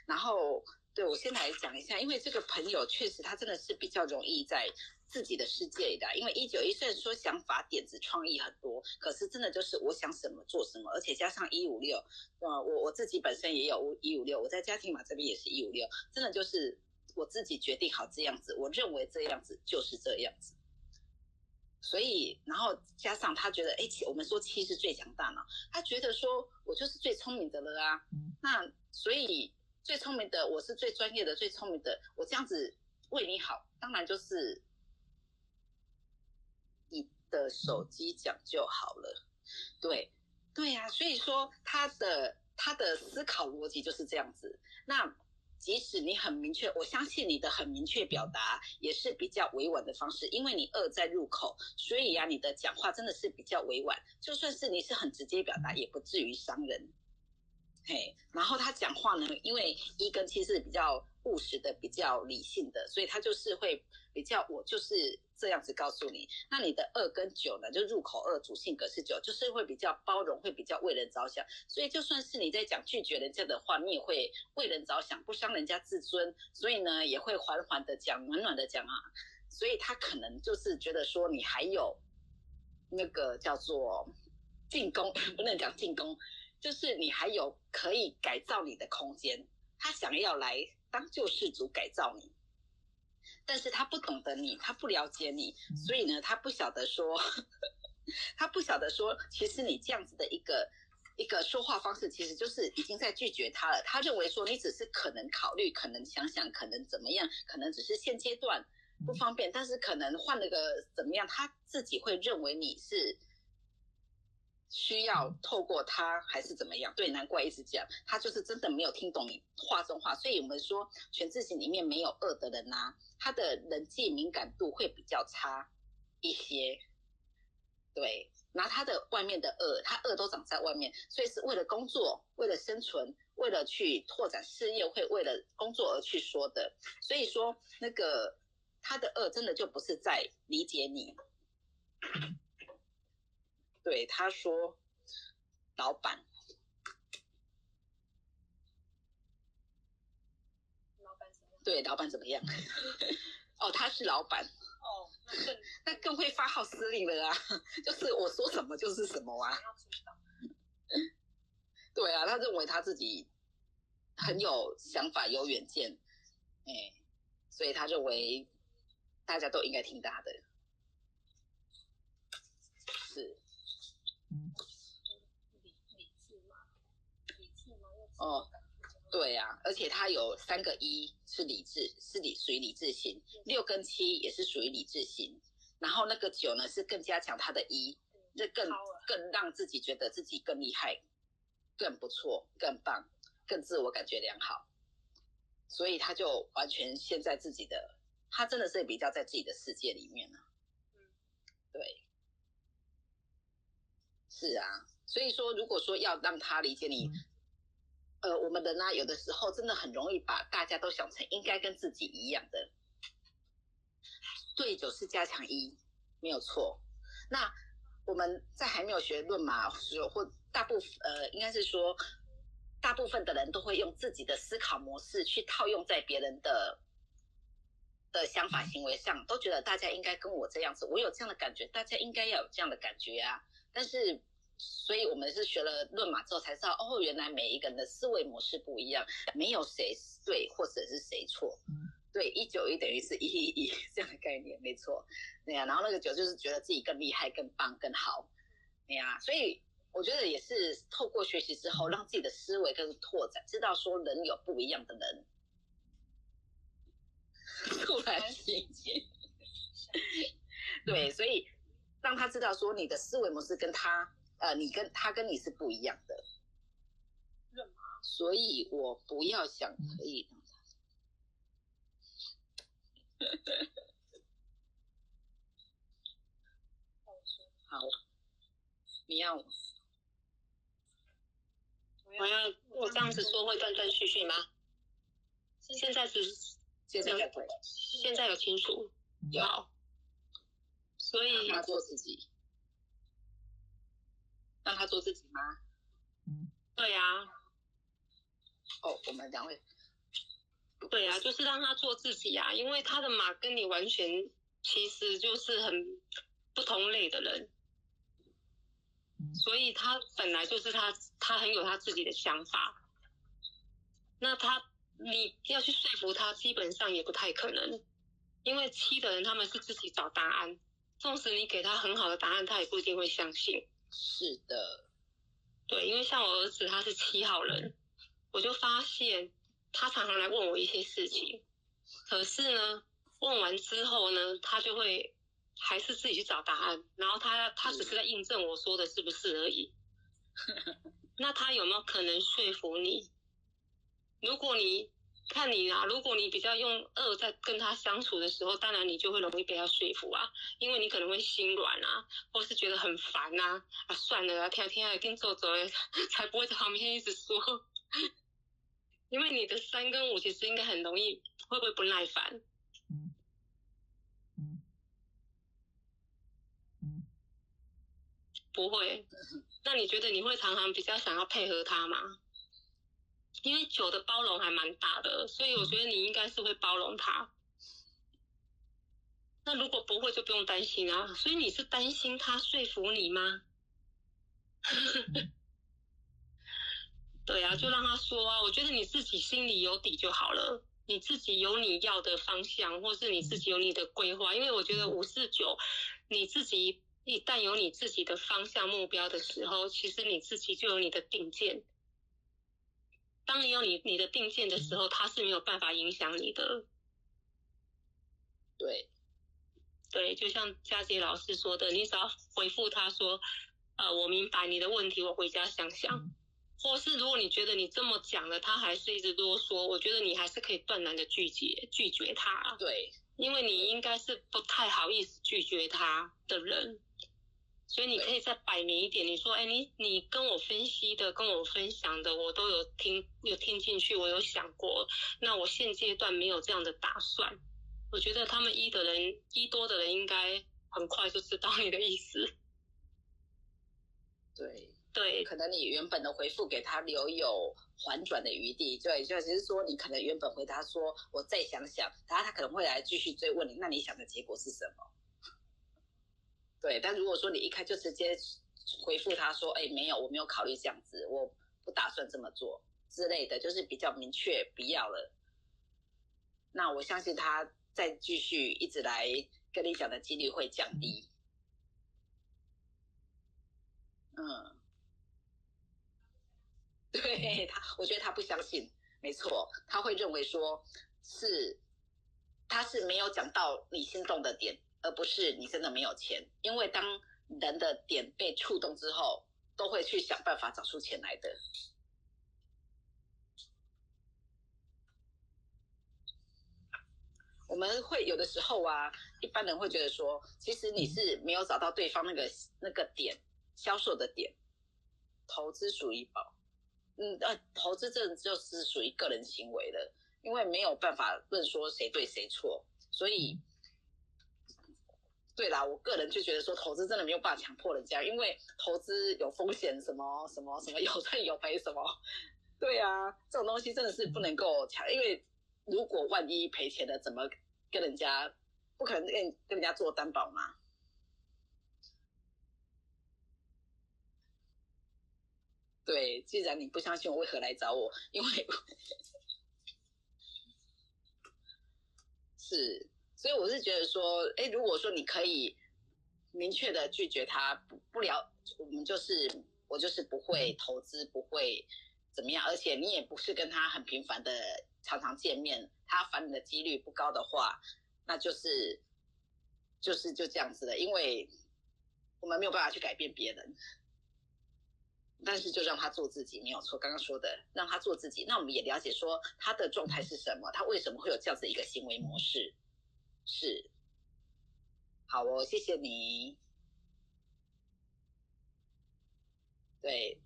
好，然后对我先来讲一下，因为这个朋友确实他真的是比较容易在自己的世界里的，因为一九一虽然说想法、点子、创意很多，可是真的就是我想什么做什么，而且加上一五六，呃，我我自己本身也有一五六，我在家庭码这边也是一五六，真的就是我自己决定好这样子，我认为这样子就是这样子。所以，然后加上他觉得，哎，我们说七是最强大脑，他觉得说我就是最聪明的了啊。那所以最聪明的，我是最专业的、最聪明的，我这样子为你好，当然就是你的手机讲就好了。对，对呀、所以说他的他的思考逻辑就是这样子。那即使你很明确，我相信你的很明确表达也是比较委婉的方式，因为你二在入口，所以呀、你的讲话真的是比较委婉。就算是你是很直接表达，也不至于伤人。嘿，然后他讲话呢，因为一跟七是比较务实的、比较理性的，所以他就是会比较，我就是这样子告诉你。那你的二跟九呢，就入口二主性格是九，就是会比较包容，会比较为人着想。所以就算是你在讲拒绝人家的话，你也会为人着想，不伤人家自尊，所以呢，也会缓缓的讲，暖暖的讲啊。所以他可能就是觉得说你还有那个叫做进攻，(laughs) 不能讲进攻，就是你还有可以改造你的空间。他想要来当救世主改造你，但是他不懂得你，他不了解你，所以呢，他不晓得说，(laughs) 他不晓得说，其实你这样子的一个一个说话方式，其实就是已经在拒绝他了。他认为说你只是可能考虑，可能想想，可能怎么样，可能只是现阶段不方便，但是可能换了个怎么样，他自己会认为你是。需要透过他还是怎么样？对，难怪一直讲，他就是真的没有听懂你话中话。所以我们说全字形里面没有恶的人呐、他的人际敏感度会比较差一些。对，拿他的外面的恶，他恶都长在外面，所以是为了工作，为了生存，为了去拓展事业，会为了工作而去说的。所以说，那个他的恶真的就不是在理解你。对，他说，老板，老板怎么样？对，老板怎么样？(laughs) 哦，他是老板，哦，那更那更会发号施令了啊！(laughs) 就是我说什么就是什么啊。对啊，他认为他自己很有想法、有远见，哎，所以他认为大家都应该听他的。是理理智嘛，理智嘛，又哦，对啊，而且他有三个一是理智，是理属于理智型，六跟七也是属于理智型，然后那个九呢是更加强他的一，这更更让自己觉得自己更厉害、更不错、更棒、更自我感觉良好，所以他就完全陷在自己的，他真的是比较在自己的世界里面了、对，是啊，所以说如果说要让他理解你。呃，我们人呢、有的时候真的很容易把大家都想成应该跟自己一样的。对九是加强一，没有错。那我们在还没有学论马时候，或大部分呃，应该是说大部分的人都会用自己的思考模式去套用在别人的的想法行为上，都觉得大家应该跟我这样子，我有这样的感觉，大家应该要有这样的感觉啊。但是，所以我们是学了论马之后才知道，哦，原来每一个人的思维模式不一样，没有谁对或者是谁错。对，一九一等于是一一一这样的概念，没错。对呀，然后那个九就是觉得自己更厉害、更棒、更好。对呀，所以我觉得也是透过学习之后，让自己的思维更拓展，知道说人有不一样的人。突然袭击，(laughs) 对，所以让他知道说你的思维模式跟他，呃，你跟他跟你是不一样的。所以我不要想可以。(laughs) 好，你要我要我这样子说会断断续续吗？现在是现在会，现在有清楚有，所以他做自己，让他做自己吗？对呀。哦，我们两位。对呀，就是让他做自己呀，因为他的马跟你完全其实就是很不同类的人，所以他本来就是他，他很有他自己的想法。那他你要去说服他，基本上也不太可能，因为七的人他们是自己找答案，纵使你给他很好的答案，他也不一定会相信。是的，对，因为像我儿子他是七号人，我就发现。他常常来问我一些事情，可是呢，问完之后呢，他就会还是自己去找答案，然后他他只是在印证我说的是不是而已。(laughs) 那他有没有可能说服你？如果你看你啊，如果你比较用恶在跟他相处的时候，当然你就会容易被他说服啊，因为你可能会心软啊，或是觉得很烦呐，啊算了啊，听天啊，跟做走，才不会在旁边一直说。因为你的三跟五其实应该很容易，会不会不耐烦？嗯嗯嗯，不会。那你觉得你会常常比较想要配合他吗？因为九的包容还蛮大的，所以我觉得你应该是会包容他。那如果不会，就不用担心啊。所以你是担心他说服你吗？(laughs) 对啊，就让他说啊。我觉得你自己心里有底就好了，你自己有你要的方向，或是你自己有你的规划。因为我觉得五四九，你自己一旦有你自己的方向目标的时候，其实你自己就有你的定见。当你有你你的定见的时候，他是没有办法影响你的。对，对，就像佳杰老师说的，你只要回复他说：“呃，我明白你的问题，我回家想想。”或是如果你觉得你这么讲了，他还是一直啰嗦，我觉得你还是可以断然的拒绝拒绝他。对，因为你应该是不太好意思拒绝他的人，所以你可以再摆明一点，你说，哎，你你跟我分析的，跟我分享的，我都有听有听进去，我有想过，那我现阶段没有这样的打算。我觉得他们一的人一多的人应该很快就知道你的意思。对。对，可能你原本的回复给他留有缓转的余地，对，就只是说你可能原本回答说我再想想，然后他可能会来继续追问你，那你想的结果是什么？对，但如果说你一开就直接回复他说，哎，没有，我没有考虑这样子，我不打算这么做之类的，就是比较明确不要了，那我相信他再继续一直来跟你讲的几率会降低。嗯。对他，我觉得他不相信，没错，他会认为说是他是没有讲到你心动的点，而不是你真的没有钱。因为当人的点被触动之后，都会去想办法找出钱来的。我们会有的时候啊，一般人会觉得说，其实你是没有找到对方那个那个点，销售的点，投资属于宝。嗯呃，投资这就是属于个人行为的，因为没有办法论说谁对谁错，所以，对啦，我个人就觉得说投资真的没有办法强迫人家，因为投资有风险，什么什么什么 (laughs) 有赚有赔什么，对啊，这种东西真的是不能够强，因为如果万一赔钱了，怎么跟人家不可能跟跟人家做担保嘛？对，既然你不相信我，为何来找我？因为 (laughs) 是，所以我是觉得说，哎，如果说你可以明确的拒绝他，不不了，我们就是我就是不会投资，不会怎么样，而且你也不是跟他很频繁的常常见面，他烦你的几率不高的话，那就是就是就这样子的，因为我们没有办法去改变别人。但是就让他做自己，没有错。刚刚说的，让他做自己。那我们也了解说他的状态是什么，他为什么会有这样子一个行为模式？是，好哦，谢谢你。对，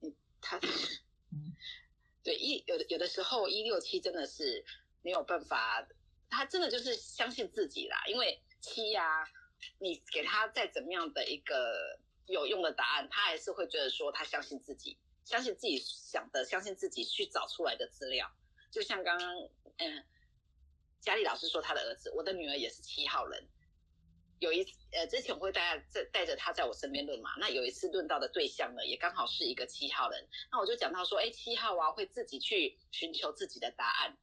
嗯他，(laughs) 对一有的有的时候一六七真的是没有办法，他真的就是相信自己啦，因为七呀。你给他再怎么样的一个有用的答案，他还是会觉得说他相信自己，相信自己想的，相信自己去找出来的资料。就像刚刚，嗯，佳丽老师说他的儿子，我的女儿也是七号人。有一呃，之前我会带在带着他在我身边论嘛，那有一次论到的对象呢，也刚好是一个七号人。那我就讲到说，哎，七号啊，会自己去寻求自己的答案。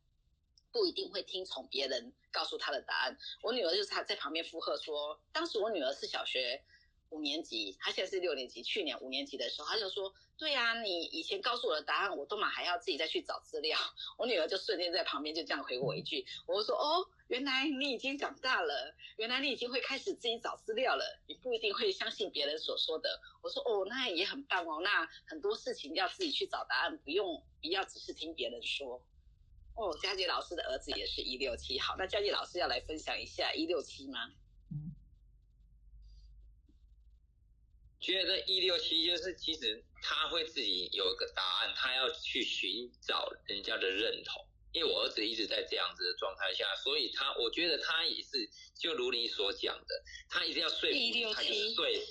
不一定会听从别人告诉他的答案。我女儿就是她在旁边附和说，当时我女儿是小学五年级，她现在是六年级，去年五年级的时候，她就说：“对呀，你以前告诉我的答案，我都嘛还要自己再去找资料。”我女儿就瞬间在旁边就这样回我一句：“我说哦，原来你已经长大了，原来你已经会开始自己找资料了，你不一定会相信别人所说的。”我说：“哦，那也很棒哦，那很多事情要自己去找答案，不用不要只是听别人说。”哦，佳杰老师的儿子也是一六七，好，那佳杰老师要来分享一下一六七吗？觉得一六七就是其实他会自己有一个答案，他要去寻找人家的认同。因为我儿子一直在这样子的状态下，所以他我觉得他也是就如你所讲的，他一定要说服，他就是对，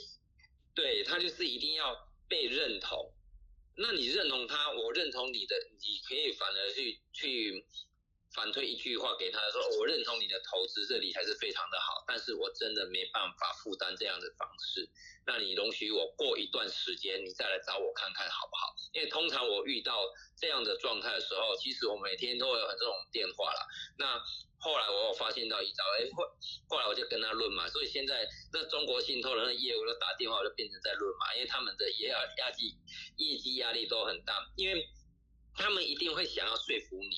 对他就是一定要被认同。那你认同他，我认同你的，你可以反而去去反推一句话给他说，我认同你的投资，这里还是非常的好，但是我真的没办法负担这样的方式。那你容许我过一段时间，你再来找我看看好不好？因为通常我遇到这样的状态的时候，其实我每天都会有这种电话啦。那后来我有发现到一招，哎，后后来我就跟他论嘛，所以现在那中国信托的那业务都打电话就变成在论嘛，因为他们的也要压绩业绩压力都很大，因为他们一定会想要说服你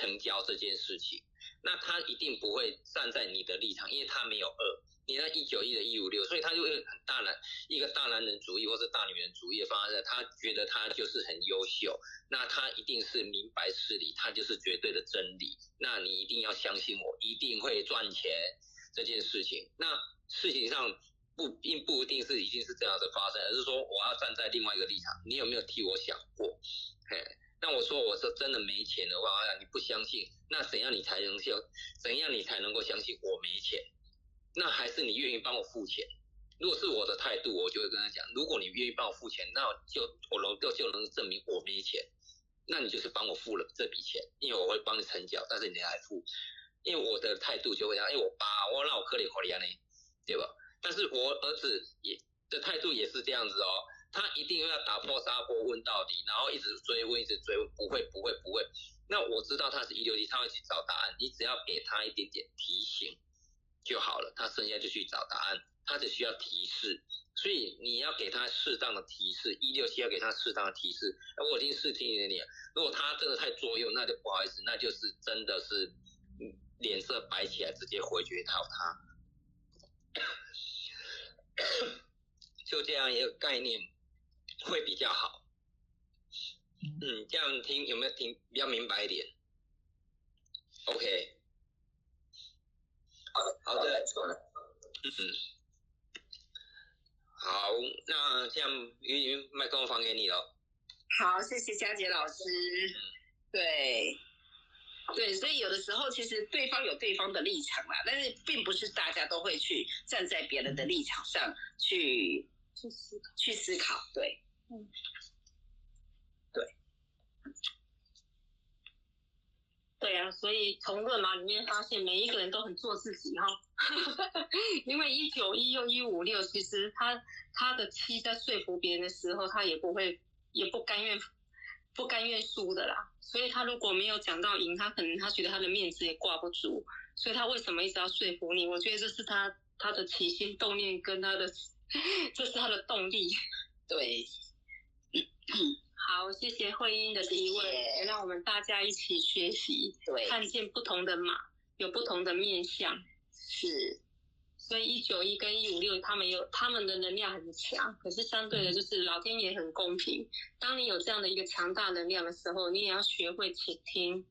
成交这件事情，那他一定不会站在你的立场，因为他没有恶。你那一九一的一五六，所以他就会很大男一个大男人主义或者大女人主义的方式，他觉得他就是很优秀，那他一定是明白事理，他就是绝对的真理，那你一定要相信我，一定会赚钱这件事情。那事情上不并不一定是一定是这样的发生，而是说我要站在另外一个立场，你有没有替我想过？嘿，那我说我是真的没钱的话，你不相信，那怎样你才能相？怎样你才能够相信我没钱？那还是你愿意帮我付钱？如果是我的态度，我就会跟他讲：如果你愿意帮我付钱，那就我能够就能证明我没钱。那你就是帮我付了这笔钱，因为我会帮你成交，但是你来付。因为我的态度就会讲：哎，我爸，我那我可怜可怜呢，对吧？但是我儿子也的态度也是这样子哦，他一定要打破砂锅问到底，然后一直追问，一直追问，不会，不会，不会。那我知道他是一六七，他会去找答案，你只要给他一点点提醒。就好了，他剩下就去找答案，他只需要提示，所以你要给他适当的提示，一六七要给他适当的提示。我已经试听了你，如果他真的太作用，那就不好意思，那就是真的是脸色白起来，直接回绝到他。就这样一个概念会比较好。嗯，这样听有没有听比较明白一点？OK。好的，好的嗯，好，那这样云云麦克风还给你了。好，谢谢佳杰老师。对，对，所以有的时候其实对方有对方的立场啦，但是并不是大家都会去站在别人的立场上去去思考。去思考，对，对对啊，所以从论码里面发现，每一个人都很做自己哈。(laughs) 因为一九一又一五六，其实他他的七在说服别人的时候，他也不会也不甘愿不甘愿输的啦。所以他如果没有讲到赢，他可能他觉得他的面子也挂不住。所以他为什么一直要说服你？我觉得这是他他的起心动念跟他的 (laughs) 这是他的动力。(laughs) 对，好，谢谢慧英的提问，让我们大家一起学习，对，看见不同的马有不同的面相。是，所以一九一跟一五六，他们有他们的能量很强，可是相对的，就是老天爷很公平。当你有这样的一个强大能量的时候，你也要学会倾听。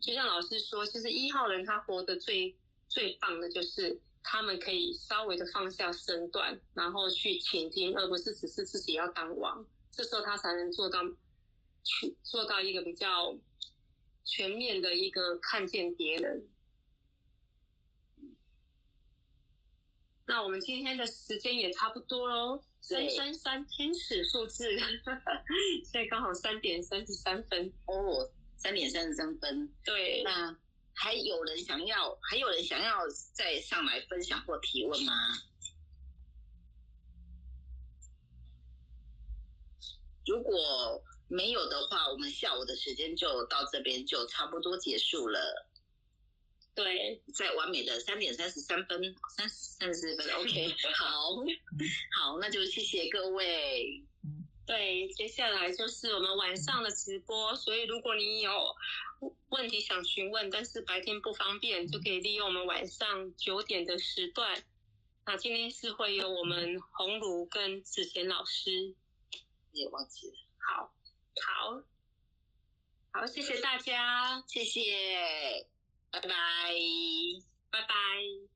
就像老师说，其实一号人他活得最最棒的就是他们可以稍微的放下身段，然后去倾听，而不是只是自己要当王。这时候他才能做到去做到一个比较全面的一个看见别人。那我们今天的时间也差不多喽，三三三天使数字，(laughs) 现在刚好三点三十三分。哦，三点三十三分。对，那还有人想要，还有人想要再上来分享或提问吗？如果没有的话，我们下午的时间就到这边就差不多结束了，对，在完美的三点三十三分，三三十四分，OK，(laughs) 好，好，那就谢谢各位，对，接下来就是我们晚上的直播，所以如果你有问题想询问，但是白天不方便，就可以利用我们晚上九点的时段。那今天是会有我们红茹跟子贤老师。也忘记了，好，好，好，谢谢大家，谢谢，拜拜。拜拜。